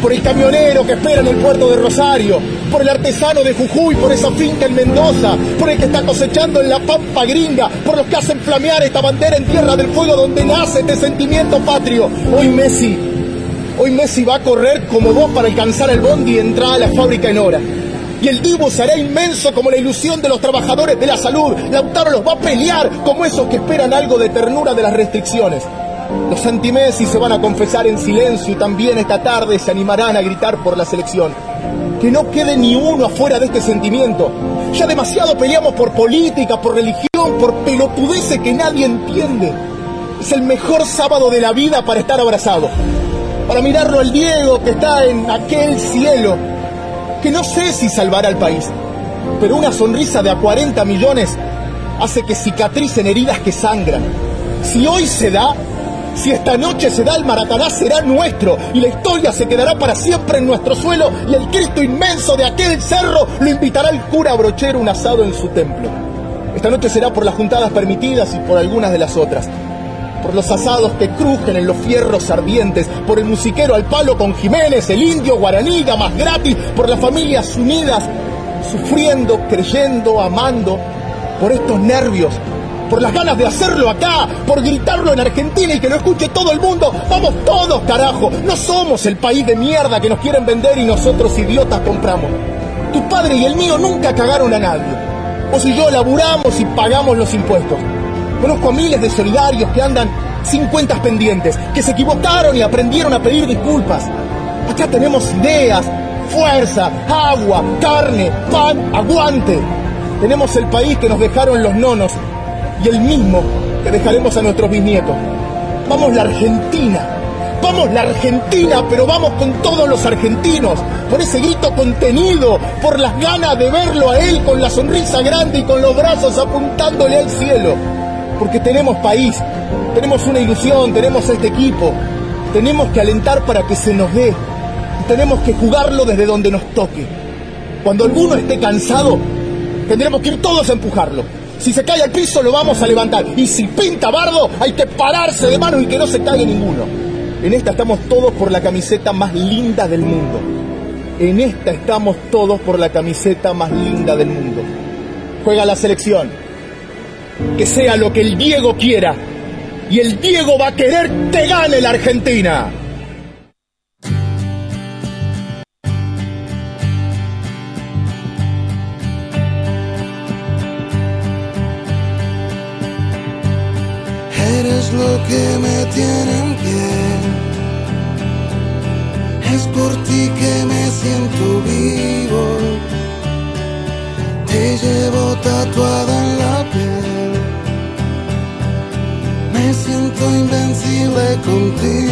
Por el camionero que espera en el puerto de Rosario, por el artesano de Jujuy, por esa finca en Mendoza, por el que está cosechando en la Pampa Gringa, por los que hacen flamear esta bandera en Tierra del Fuego donde nace este sentimiento patrio. Hoy Messi, hoy Messi va a correr como vos para alcanzar el bondi y entrar a la fábrica en hora. Y el Divo será inmenso como la ilusión de los trabajadores de la salud. Lautaro los va a pelear como esos que esperan algo de ternura de las restricciones. Los anti-Messi se van a confesar en silencio y también esta tarde se animarán a gritar por la selección. Que no quede ni uno afuera de este sentimiento. Ya demasiado peleamos por política, por religión, por pelotudeces que nadie entiende. Es el mejor sábado de la vida para estar abrazado. Para mirarlo al Diego que está en aquel cielo. Que no sé si salvará al país. Pero una sonrisa de a 40 millones hace que cicatricen heridas que sangran. Si hoy se da, si esta noche se da el Maracaná será nuestro y la historia se quedará para siempre en nuestro suelo y el Cristo inmenso de aquel cerro lo invitará el cura a brochero un asado en su templo. Esta noche será por las juntadas permitidas y por algunas de las otras. Por los asados que crujen en los fierros ardientes, por el musiquero al palo con Jiménez, el indio guaraní, más gratis, por las familias unidas, sufriendo, creyendo, amando, por estos nervios, por las ganas de hacerlo acá, por gritarlo en Argentina y que lo escuche todo el mundo. Vamos todos, carajo. No somos el país de mierda que nos quieren vender y nosotros idiotas compramos. Tu padre y el mío nunca cagaron a nadie. Vos y yo laburamos y pagamos los impuestos. Conozco a miles de solidarios que andan sin cuentas pendientes, que se equivocaron y aprendieron a pedir disculpas. Acá tenemos ideas, fuerza, agua, carne, pan, aguante. Tenemos el país que nos dejaron los nonos y el mismo que dejaremos a nuestros bisnietos. Vamos la Argentina, vamos la Argentina, pero vamos con todos los argentinos, por ese grito contenido, por las ganas de verlo a él con la sonrisa grande y con los brazos apuntándole al cielo. Porque tenemos país, tenemos una ilusión, tenemos este equipo, tenemos que alentar para que se nos dé, tenemos que jugarlo desde donde nos toque. Cuando alguno esté cansado, tendremos que ir todos a empujarlo. Si se cae al piso, lo vamos a levantar. Y si pinta bardo, hay que pararse de manos y que no se caiga ninguno. En esta estamos todos por la camiseta más linda del mundo. En esta estamos todos por la camiseta más linda del mundo. Juega la selección. Que sea lo que el Diego quiera. Y el Diego va a querer que gane la Argentina. Lo que me tiene en pie. Es por ti que me siento vivo. Te llevo tatuada en la piel. Me siento invencible contigo.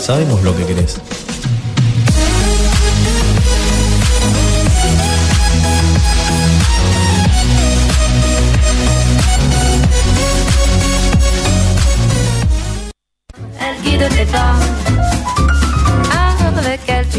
Sabemos lo que querés.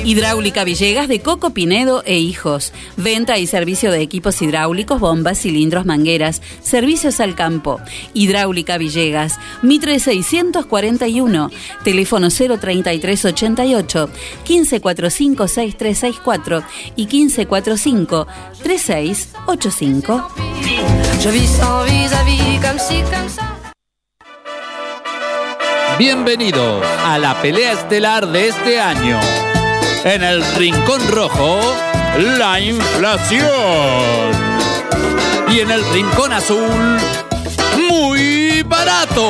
Hidráulica Villegas de Coco Pinedo e Hijos. Venta y servicio de equipos hidráulicos, bombas, cilindros, mangueras. Servicios al campo. Hidráulica Villegas. Mitre 641. Teléfono 03388 1545 6364 y 1545 3685. Je vis sans vis-à-vis comme si, comme ça. Bienvenidos a la pelea estelar de este año. En el Rincón Rojo, la inflación. Y en el Rincón Azul, muy barato.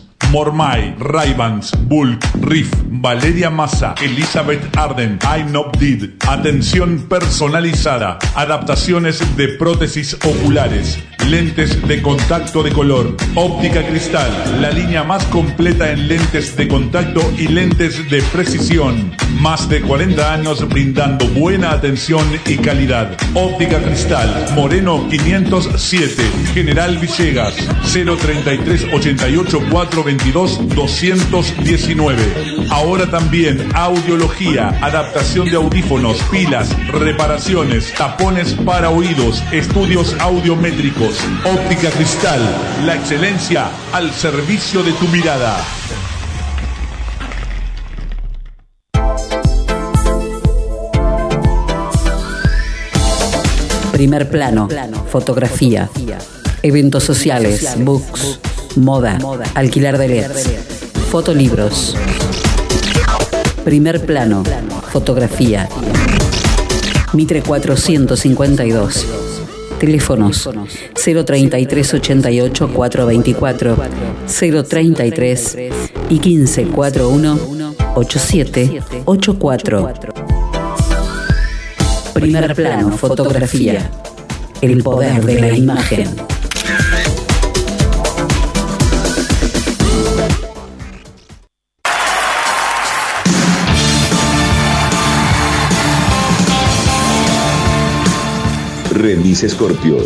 Mormai, Raybans, Bulk, Riff, Valeria Massa, Elizabeth Arden, I Not Did. Atención personalizada. Adaptaciones de prótesis oculares. Lentes de contacto de color. Óptica cristal. La línea más completa en lentes de contacto y lentes de precisión. Más de 40 años brindando buena atención y calidad. Óptica cristal. Moreno 507. General Villegas. 033 88 422 219. Ahora también audiología, adaptación de audífonos, pilas, reparaciones, tapones para oídos, estudios audiométricos, óptica cristal, la excelencia al servicio de tu mirada. Primer plano, fotografía, eventos sociales, books, moda, alquiler de LEDs, fotolibros. Primer plano, fotografía. Mitre 452. Teléfonos 033 88 424 033 y 1541 8784. Primer plano, fotografía. El poder de la imagen. Remis Scorpio,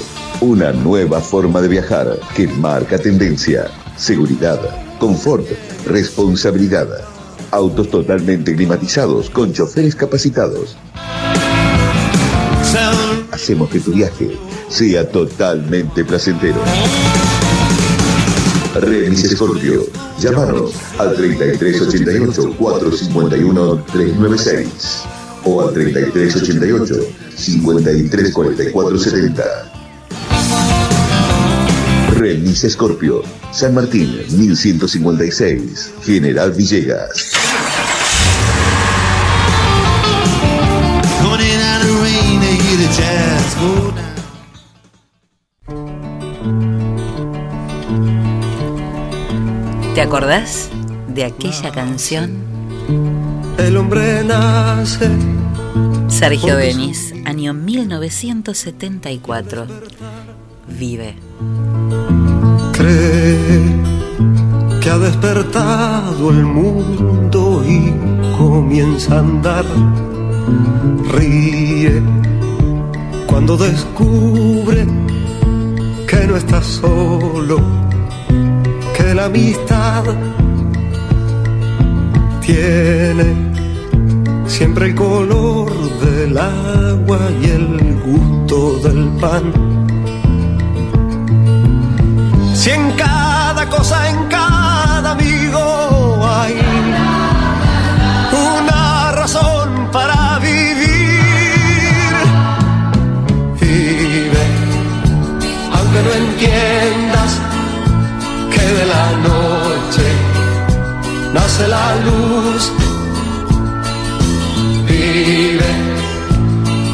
una nueva forma de viajar que marca tendencia, seguridad, confort, responsabilidad. Autos totalmente climatizados con choferes capacitados. Hacemos que tu viaje sea totalmente placentero. Remis Scorpio, llámanos al 3388 451 396 o al 3388 534470. Remis Scorpio, San Martín 1156, General Villegas. ¿Te acordás de aquella canción? El hombre nace. Sergio Denis, año 1974. Vive. Cree que ha despertado el mundo y comienza a andar. Ríe cuando descubre que no está solo, que la amistad tiene siempre el color del agua y el gusto del pan. Si en cada cosa, en cada amigo hay una razón para vivir, vive, aunque no entiendas la luz vive,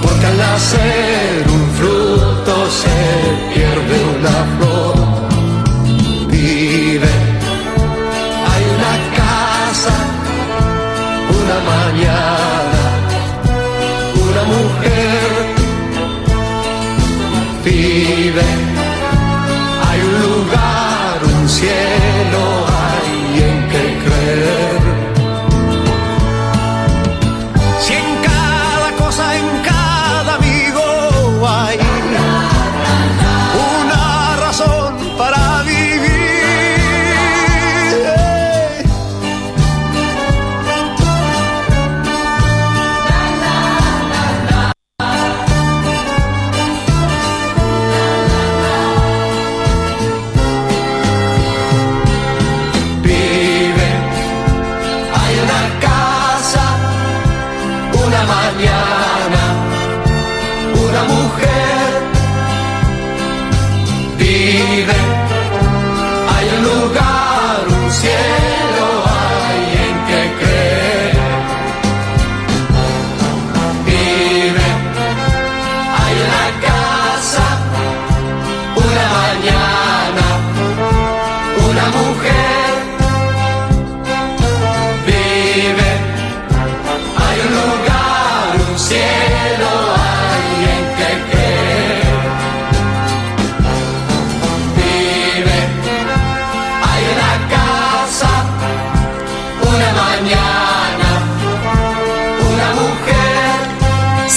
porque al nacer un fruto se pierde una flor.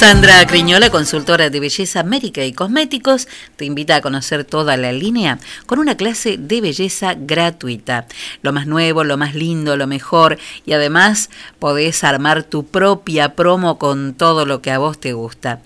Sandra Criñola, consultora de belleza médica y cosméticos, te invita a conocer toda la línea con una clase de belleza gratuita. Lo más nuevo, lo más lindo, lo mejor y además podés armar tu propia promo con todo lo que a vos te gusta.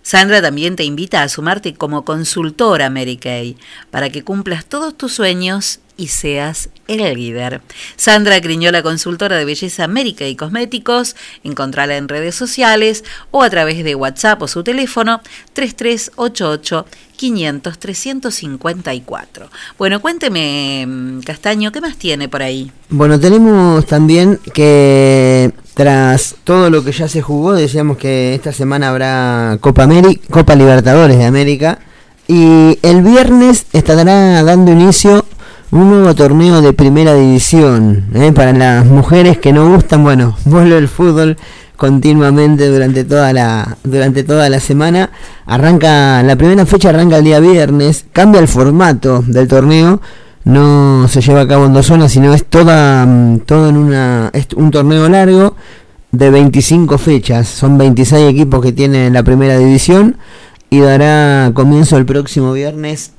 Sandra también te invita a sumarte como consultora Mary Kay para que cumplas todos tus sueños y seas el líder. Sandra Criñola, consultora de belleza médica y cosméticos, encontrala en redes sociales o a través de WhatsApp o su teléfono 3388 500 354. Bueno, cuénteme, mm, Castaño, ¿qué más tiene por ahí? Bueno, tenemos también que tras todo lo que ya se jugó, decíamos que esta semana habrá Copa, Ameri- Copa Libertadores de América y el viernes estará dando inicio un nuevo torneo de primera división. ¿eh? Para las mujeres que no gustan, bueno, vuelve el fútbol continuamente durante toda la durante toda la semana arranca la primera fecha arranca el día viernes cambia el formato del torneo no se lleva a cabo en dos zonas sino es toda mm, todo en una es un torneo largo de 25 fechas son 26 equipos que tienen la primera división y dará comienzo el próximo viernes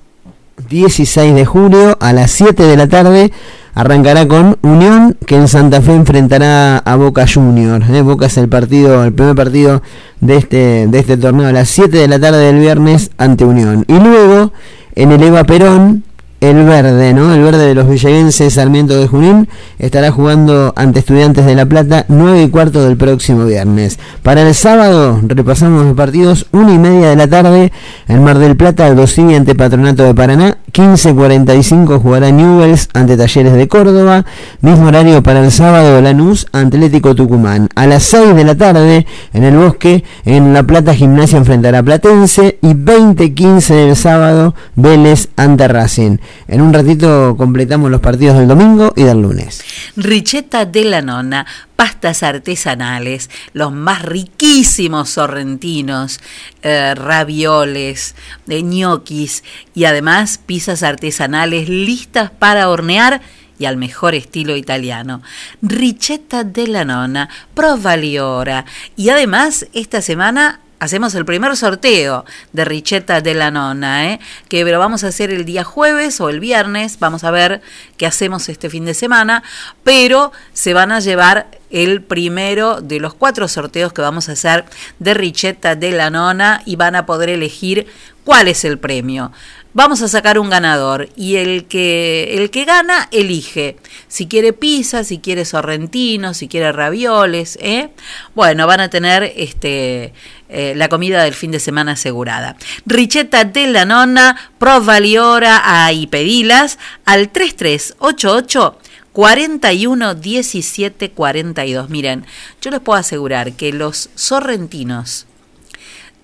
16 de julio a las 7 de la tarde arrancará con Unión que en Santa Fe enfrentará a Boca Junior. ¿eh? Boca es el partido, el primer partido de este de este torneo a las 7 de la tarde del viernes ante Unión. Y luego en el Eva Perón el verde, ¿no? El verde de los villagenses, Sarmiento de Junín, estará jugando ante Estudiantes de La Plata, 9 y cuarto del próximo viernes. Para el sábado, repasamos los partidos, 1 y media de la tarde, en Mar del Plata, Dosivi ante Patronato de Paraná, 15.45 jugará Newells ante Talleres de Córdoba, mismo horario para el sábado, Lanús, Atlético Tucumán. A las 6 de la tarde, en el Bosque, en La Plata, Gimnasia enfrentará a Platense, y 20.15 del sábado, Vélez ante Racing. En un ratito completamos los partidos del domingo y del lunes. Richeta de la Nona, pastas artesanales, los más riquísimos sorrentinos, eh, ravioles, de ñoquis y además pizzas artesanales listas para hornear y al mejor estilo italiano. Richeta de la Nona, Provaliora. Y además, esta semana hacemos el primer sorteo de Richeta de la Nona, ¿eh? que lo vamos a hacer el día jueves o el viernes, vamos a ver qué hacemos este fin de semana, pero se van a llevar el primero de los cuatro sorteos que vamos a hacer de Richeta de la Nona y van a poder elegir cuál es el premio. Vamos a sacar un ganador y el que el que gana elige si quiere pizza, si quiere sorrentino, si quiere ravioles, ¿eh? Bueno, van a tener este eh, la comida del fin de semana asegurada. Richeta de la Nona, Provaliora a pedilas al 3388 41 17 42. Miren, yo les puedo asegurar que los sorrentinos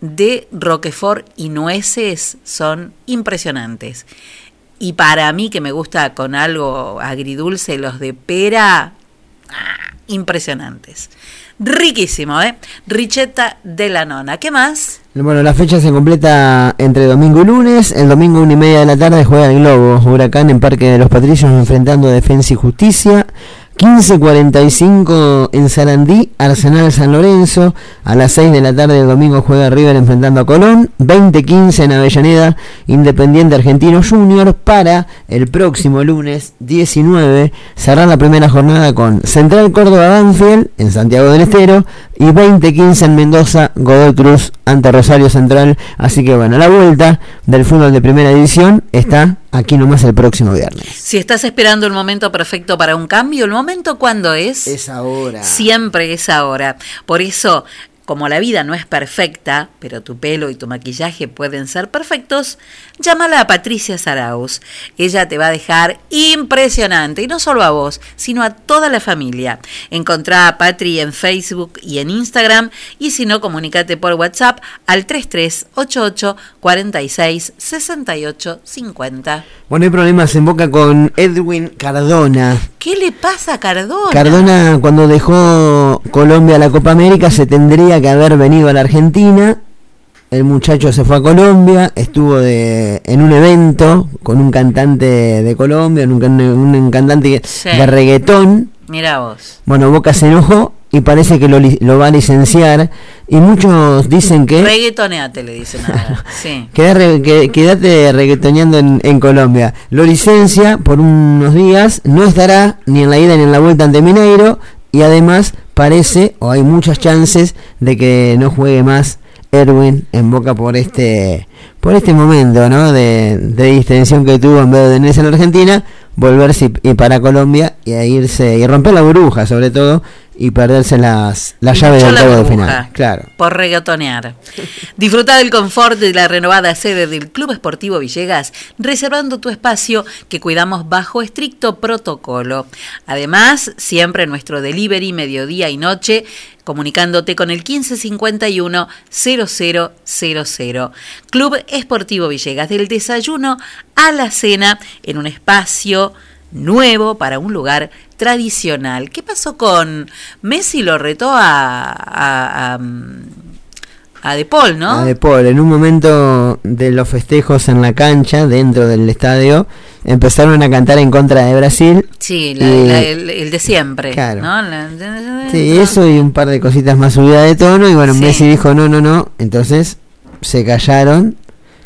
de Roquefort y nueces son impresionantes. Y para mí, que me gusta con algo agridulce, los de pera, ah, impresionantes. Riquísimo, ¿eh? Richeta de la nona. ¿Qué más? Bueno, la fecha se completa entre domingo y lunes. El domingo, una y media de la tarde, juega el Globo. Huracán en Parque de los Patricios enfrentando Defensa y Justicia. 15.45 en Sarandí, Arsenal San Lorenzo. A las 6 de la tarde del domingo juega River enfrentando a Colón. 20.15 en Avellaneda, Independiente Argentino Junior. Para el próximo lunes 19 cerrar la primera jornada con Central Córdoba Banfield en Santiago del Estero. Y 20.15 en Mendoza, Godoy Cruz ante Rosario Central. Así que bueno, la vuelta del fútbol de primera división está aquí nomás el próximo viernes. Si estás esperando el momento perfecto para un cambio, ¿el momento cuándo es? Es ahora. Siempre es ahora. Por eso, como la vida no es perfecta, pero tu pelo y tu maquillaje pueden ser perfectos, llámala a Patricia Saraus. Ella te va a dejar impresionante, y no solo a vos, sino a toda la familia. Encontrá a Patri en Facebook y en Instagram, y si no, comunícate por WhatsApp al 3388 46 68 50. Bueno, hay problemas en boca con Edwin Cardona. ¿Qué le pasa a Cardona? Cardona, cuando dejó Colombia la Copa América, se tendría que haber venido a la Argentina. El muchacho se fue a Colombia, estuvo de, en un evento con un cantante de Colombia, un, can- un cantante Sí. de reggaetón. Mira vos. Bueno, Boca se enojó y parece que lo va a licenciar Y muchos dicen que... Reggaetoneate, le dicen ahora. Sí. Quedá re- que- quédate reggaetoneando en, en Colombia. Lo licencia por unos días, no estará ni en la ida ni en la vuelta ante Mineiro y además parece, o hay muchas chances, de que no juegue más Erwin en Boca por este por este momento ¿no? de, de distensión que tuvo en vez de tenerse en la Argentina, volverse y, y para Colombia y a irse y romper la burbuja sobre todo y perderse las, llaves Hinchó del la octavo de final. Claro. Por reggaetonear. Disfruta del confort de la renovada sede del Club Esportivo Villegas, reservando tu espacio que cuidamos bajo estricto protocolo. Además, siempre nuestro delivery mediodía y noche, comunicándote con el 1551 0000. Club Esportivo Villegas, del desayuno a la cena en un espacio nuevo para un lugar tradicional. ¿Qué pasó con Messi? Lo retó a, a, a, a De Paul, ¿no? A De Paul, en un momento de los festejos en la cancha, dentro del estadio, empezaron a cantar en contra de Brasil. Sí, la- Y- la- el, el de siempre. Claro. ¿no? La- Sí, eso y un par de cositas más subidas de tono. Y bueno, Sí. Messi dijo no, no, no. Entonces se callaron.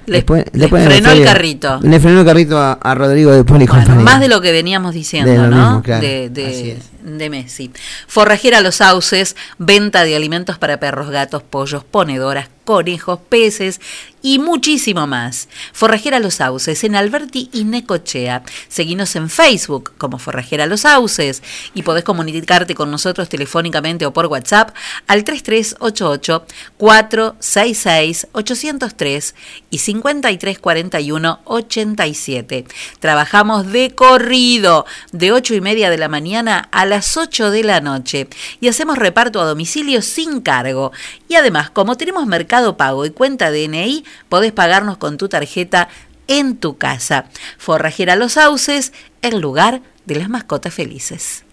Le- le frenó el carrito. Le frenó el carrito a, a Rodrigo de y compañía. Más de lo que veníamos diciendo, De ¿no? mismo, claro. De, de- Así es. De Messi. Forrajera Los Sauces, venta de alimentos para perros, gatos, pollos, ponedoras, conejos, peces y muchísimo más. Forrajera Los Sauces en Alberti y Necochea. Seguinos en Facebook como Forrajera Los Sauces y podés comunicarte con nosotros telefónicamente o por WhatsApp al 3388 466 803 y 5341 87. Trabajamos de corrido de 8 y media de la mañana a las 8 de la noche y hacemos reparto a domicilio sin cargo. Y además, como tenemos mercado pago y cuenta DNI, podés pagarnos con tu tarjeta en tu casa. Forrajera Los Sauces, el lugar de las mascotas felices.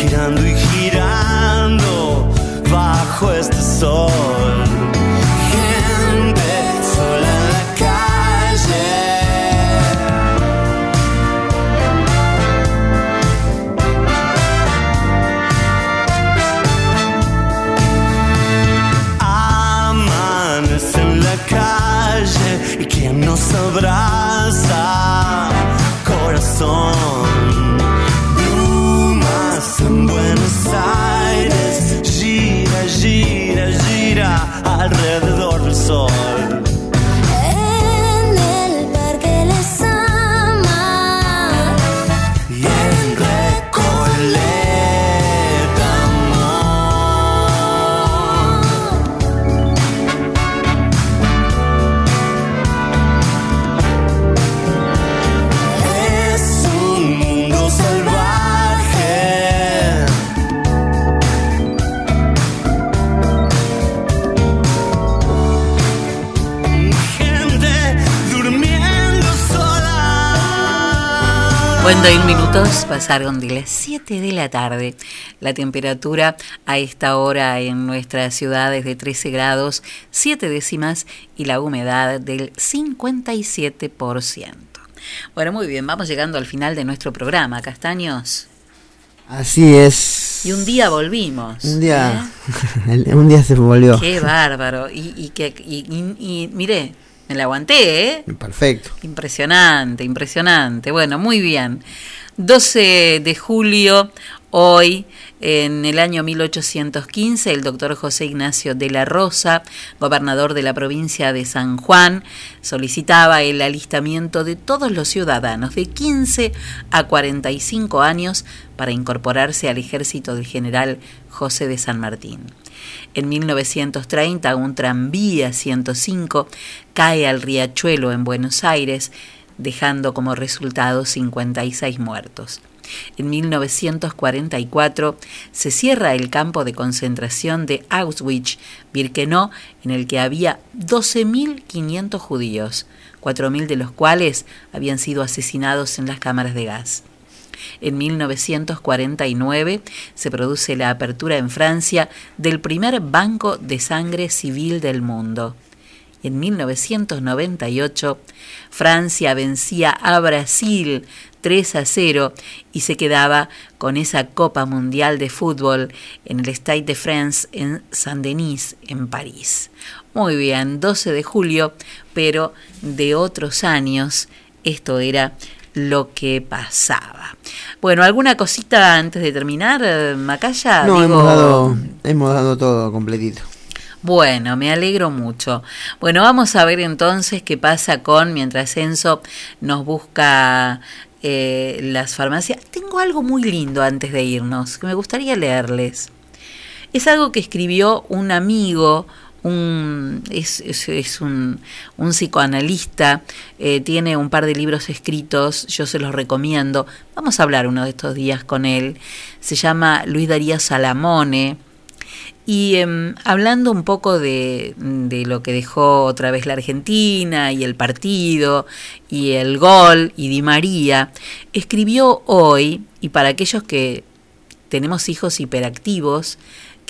Kiran duy 31 minutos pasaron de las 7 de la tarde. La temperatura a esta hora en nuestra ciudad es de 13 grados 7 décimas y la humedad del 57%. Bueno, muy bien, vamos llegando al final de nuestro programa, Castaños. Así es. Y un día volvimos. Un día, ¿eh? un día se volvió. Qué bárbaro. Y, y, que, y, y, y miré, me la aguanté, ¿eh? Perfecto. Impresionante, impresionante. Bueno, muy bien. 12 de julio, hoy, en el año 1815, el doctor José Ignacio de la Rosa, gobernador de la provincia de San Juan, solicitaba el alistamiento de todos los ciudadanos de 15 a 45 años para incorporarse al ejército del general José de San Martín. En 1930, un tranvía 105 cae al riachuelo en Buenos Aires, dejando como resultado 56 muertos. En 1944 se cierra el campo de concentración de Auschwitz-Birkenau, en el que había 12.500 judíos, 4.000 de los cuales habían sido asesinados en las cámaras de gas. En 1949 se produce la apertura en Francia del primer banco de sangre civil del mundo. Y en 1998 Francia vencía a Brasil 3 a 0 y se quedaba con esa Copa Mundial de Fútbol en el Stade de France en Saint-Denis, en París. Muy bien, 12 de julio, pero de otros años esto era lo que pasaba. Bueno, ¿alguna cosita antes de terminar, Macaya? No, Digo, hemos dado, hemos dado todo completito. Bueno, me alegro mucho. Bueno, vamos a ver entonces qué pasa con, mientras Enzo nos busca eh, las farmacias. Tengo algo muy lindo antes de irnos, que me gustaría leerles. Es algo que escribió un amigo, un, es, es- un, un psicoanalista, eh, tiene un par de libros escritos, yo se los recomiendo. Vamos a hablar uno de estos días con él. Se llama Luis Darío Salamone. Y em, hablando un poco de, de lo que dejó otra vez la Argentina y el partido y el gol y Di María, escribió hoy, y para aquellos que tenemos hijos hiperactivos,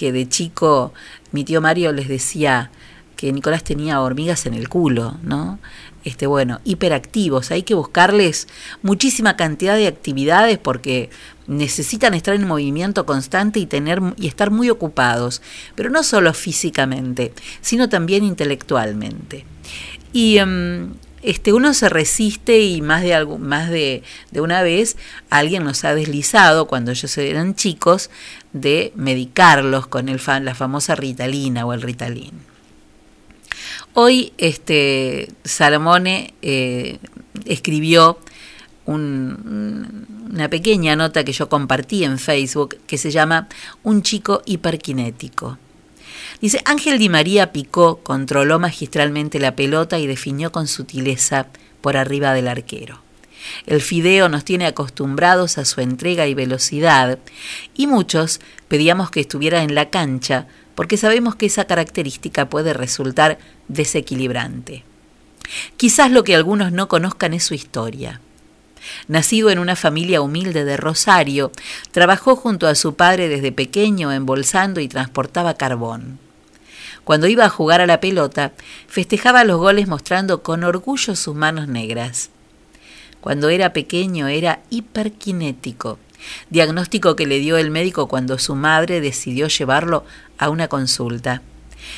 que de chico mi tío Mario les decía que Nicolás tenía hormigas en el culo, ¿no? Este, bueno, hiperactivos, hay que buscarles muchísima cantidad de actividades porque necesitan estar en movimiento constante y tener y estar muy ocupados, pero no solo físicamente, sino también intelectualmente. Y em, este uno se resiste y más de algu- más de, de una vez alguien nos ha deslizado cuando ellos eran chicos de medicarlos con el la famosa Ritalina o el Ritalin. Hoy este Salomone eh, escribió un- una pequeña nota que yo compartí en Facebook que se llama Un chico hiperkinético. Dice, Ángel Di María picó, controló magistralmente la pelota y definió con sutileza por arriba del arquero. El fideo nos tiene acostumbrados a su entrega y velocidad, y muchos pedíamos que estuviera en la cancha porque sabemos que esa característica puede resultar desequilibrante. Quizás lo que algunos no conozcan es su historia. Nacido en una familia humilde de Rosario, trabajó junto a su padre desde pequeño embolsando y transportaba carbón. Cuando iba a jugar a la pelota, festejaba los goles mostrando con orgullo sus manos negras. Cuando era pequeño era hiperkinético, diagnóstico que le dio el médico cuando su madre decidió llevarlo a una consulta.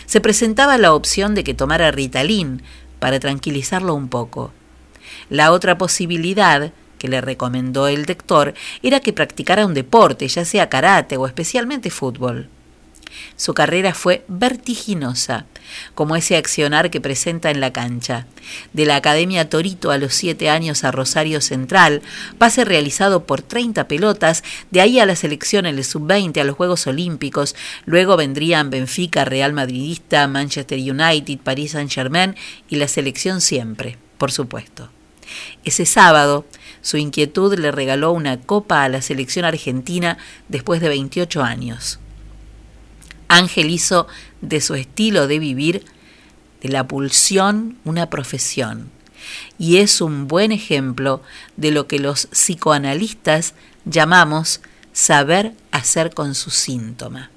Se presentaba la opción de que tomara Ritalin, para tranquilizarlo un poco. La otra posibilidad que le recomendó el doctor era que practicara un deporte, ya sea karate o especialmente fútbol. Su carrera fue vertiginosa, como ese accionar que presenta en la cancha. De la Academia Torito a los siete años a Rosario Central, pase realizado por 30 pelotas, de ahí a la selección en el sub-20 a los Juegos Olímpicos, luego vendrían Benfica, Real Madridista, Manchester United, París Saint-Germain y la selección siempre, por supuesto. Ese sábado, su inquietud le regaló una copa a la selección argentina después de 28 años. Ángel hizo de su estilo de vivir, de la pulsión, una profesión. Y es un buen ejemplo de lo que los psicoanalistas llamamos saber hacer con su síntoma.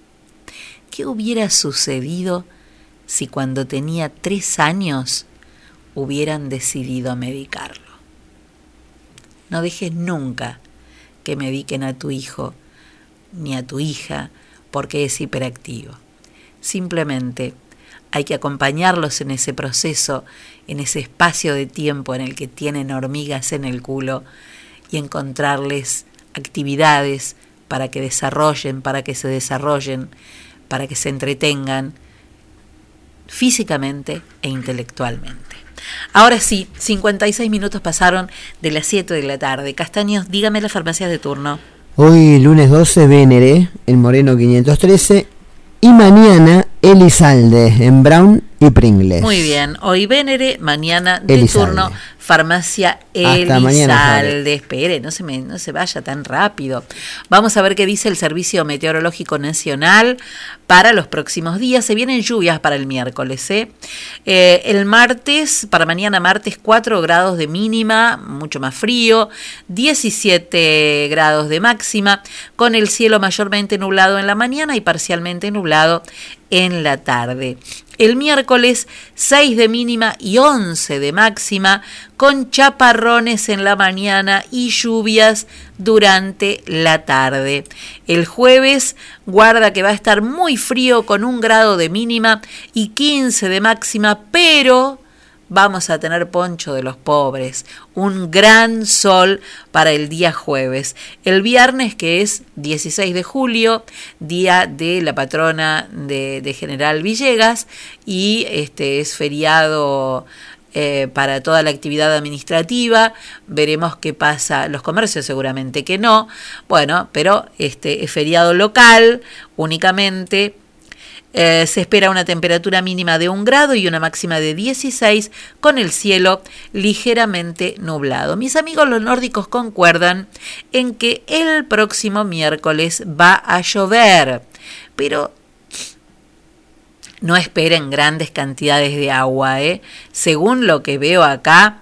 ¿Qué hubiera sucedido si cuando tenía tres años hubieran decidido medicarlo? No dejes nunca que mediquen a tu hijo ni a tu hija porque es hiperactivo. Simplemente hay que acompañarlos en ese proceso, en ese espacio de tiempo en el que tienen hormigas en el culo y encontrarles actividades para que desarrollen, para que se desarrollen, para que se entretengan físicamente e intelectualmente. Ahora sí, 56 minutos pasaron de las 7 de la tarde. Castaños, dígame las farmacias de turno. Hoy lunes 12 Vénere, en Moreno 513. Y mañana Elizalde, en Brown y Pringles. Muy bien, hoy Vénere, mañana de Elizalde. turno, farmacia Hasta mañana, Elizalde. Espere, no se, me, no se vaya tan rápido. Vamos a ver qué dice el Servicio Meteorológico Nacional para los próximos días. Se vienen lluvias para el miércoles. ¿eh? Eh, el martes, para mañana martes, 4 grados de mínima, mucho más frío, 17 grados de máxima, con el cielo mayormente nublado en la mañana y parcialmente nublado en la tarde. El miércoles 6 de mínima y 11 de máxima, con chaparrones en la mañana y lluvias durante la tarde. El jueves guarda que va a estar muy frío con un grado de mínima y 15 de máxima, pero vamos a tener poncho de los pobres, un gran sol para el día jueves. El viernes, que es 16 de julio, día de la patrona de, General Villegas, y este es feriado eh, para toda la actividad administrativa. Veremos qué pasa. Los comercios seguramente que no. Bueno, pero este es feriado local únicamente. Eh, se espera una temperatura mínima de un grado y una máxima de 16 con el cielo ligeramente nublado. Mis amigos los nórdicos concuerdan en que el próximo miércoles va a llover, pero no esperen grandes cantidades de agua. ¿eh? Según lo que veo acá,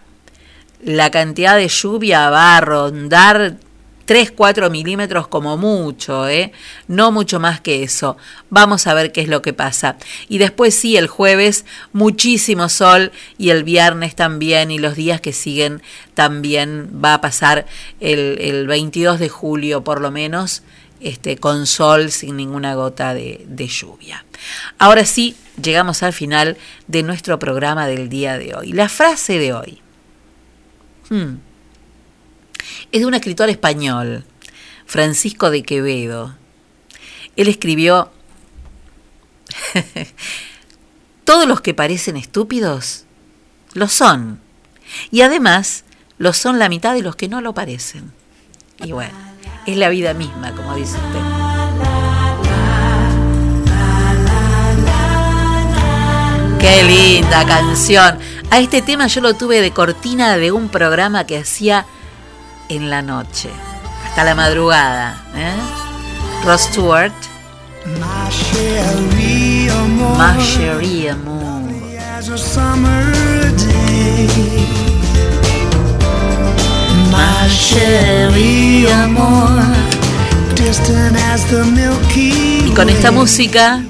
la cantidad de lluvia va a rondar 3, 4 milímetros como mucho, ¿eh? no mucho más que eso. Vamos a ver qué es lo que pasa. Y después sí, el jueves muchísimo sol y el viernes también y los días que siguen también va a pasar el, el 22 de julio por lo menos. Este, con sol sin ninguna gota de, de lluvia. Ahora sí, llegamos al final de nuestro programa del día de hoy. La frase de hoy. Hmm es de un escritor español, Francisco de Quevedo. Él escribió, todos los que parecen estúpidos lo son. Y además lo son la mitad de los que no lo parecen. Y bueno, es la vida misma, como dice usted. Qué linda canción. A este tema yo lo tuve de cortina de un programa que hacía en la noche, hasta la madrugada. ¿eh? Ross Stewart. Ma chérie amour. Ma amour. Y con esta música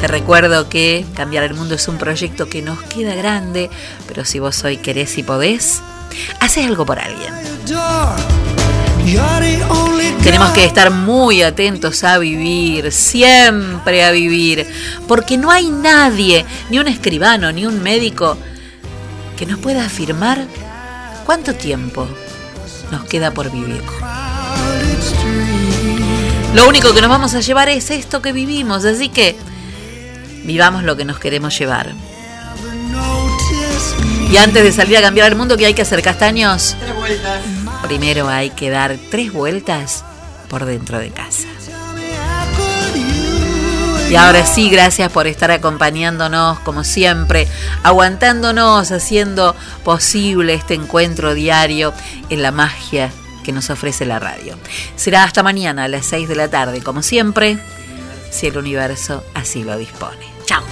te recuerdo que Cambiar el Mundo es un proyecto que nos queda grande, pero si vos hoy querés y podés, haces algo por alguien. Tenemos que estar muy atentos a vivir, siempre a vivir, porque no hay nadie, ni un escribano, ni un médico, que nos pueda afirmar cuánto tiempo nos queda por vivir. Lo único que nos vamos a llevar es esto que vivimos, así que vivamos lo que nos queremos llevar. Y antes de salir a cambiar el mundo, ¿qué hay que hacer, castaños? Tres vueltas. Primero hay que dar tres vueltas por dentro de casa. Y ahora sí, gracias por estar acompañándonos como siempre, aguantándonos, haciendo posible este encuentro diario en la magia que nos ofrece la radio. Será hasta mañana a las 6 de la tarde, como siempre, si el universo así lo dispone. Chao.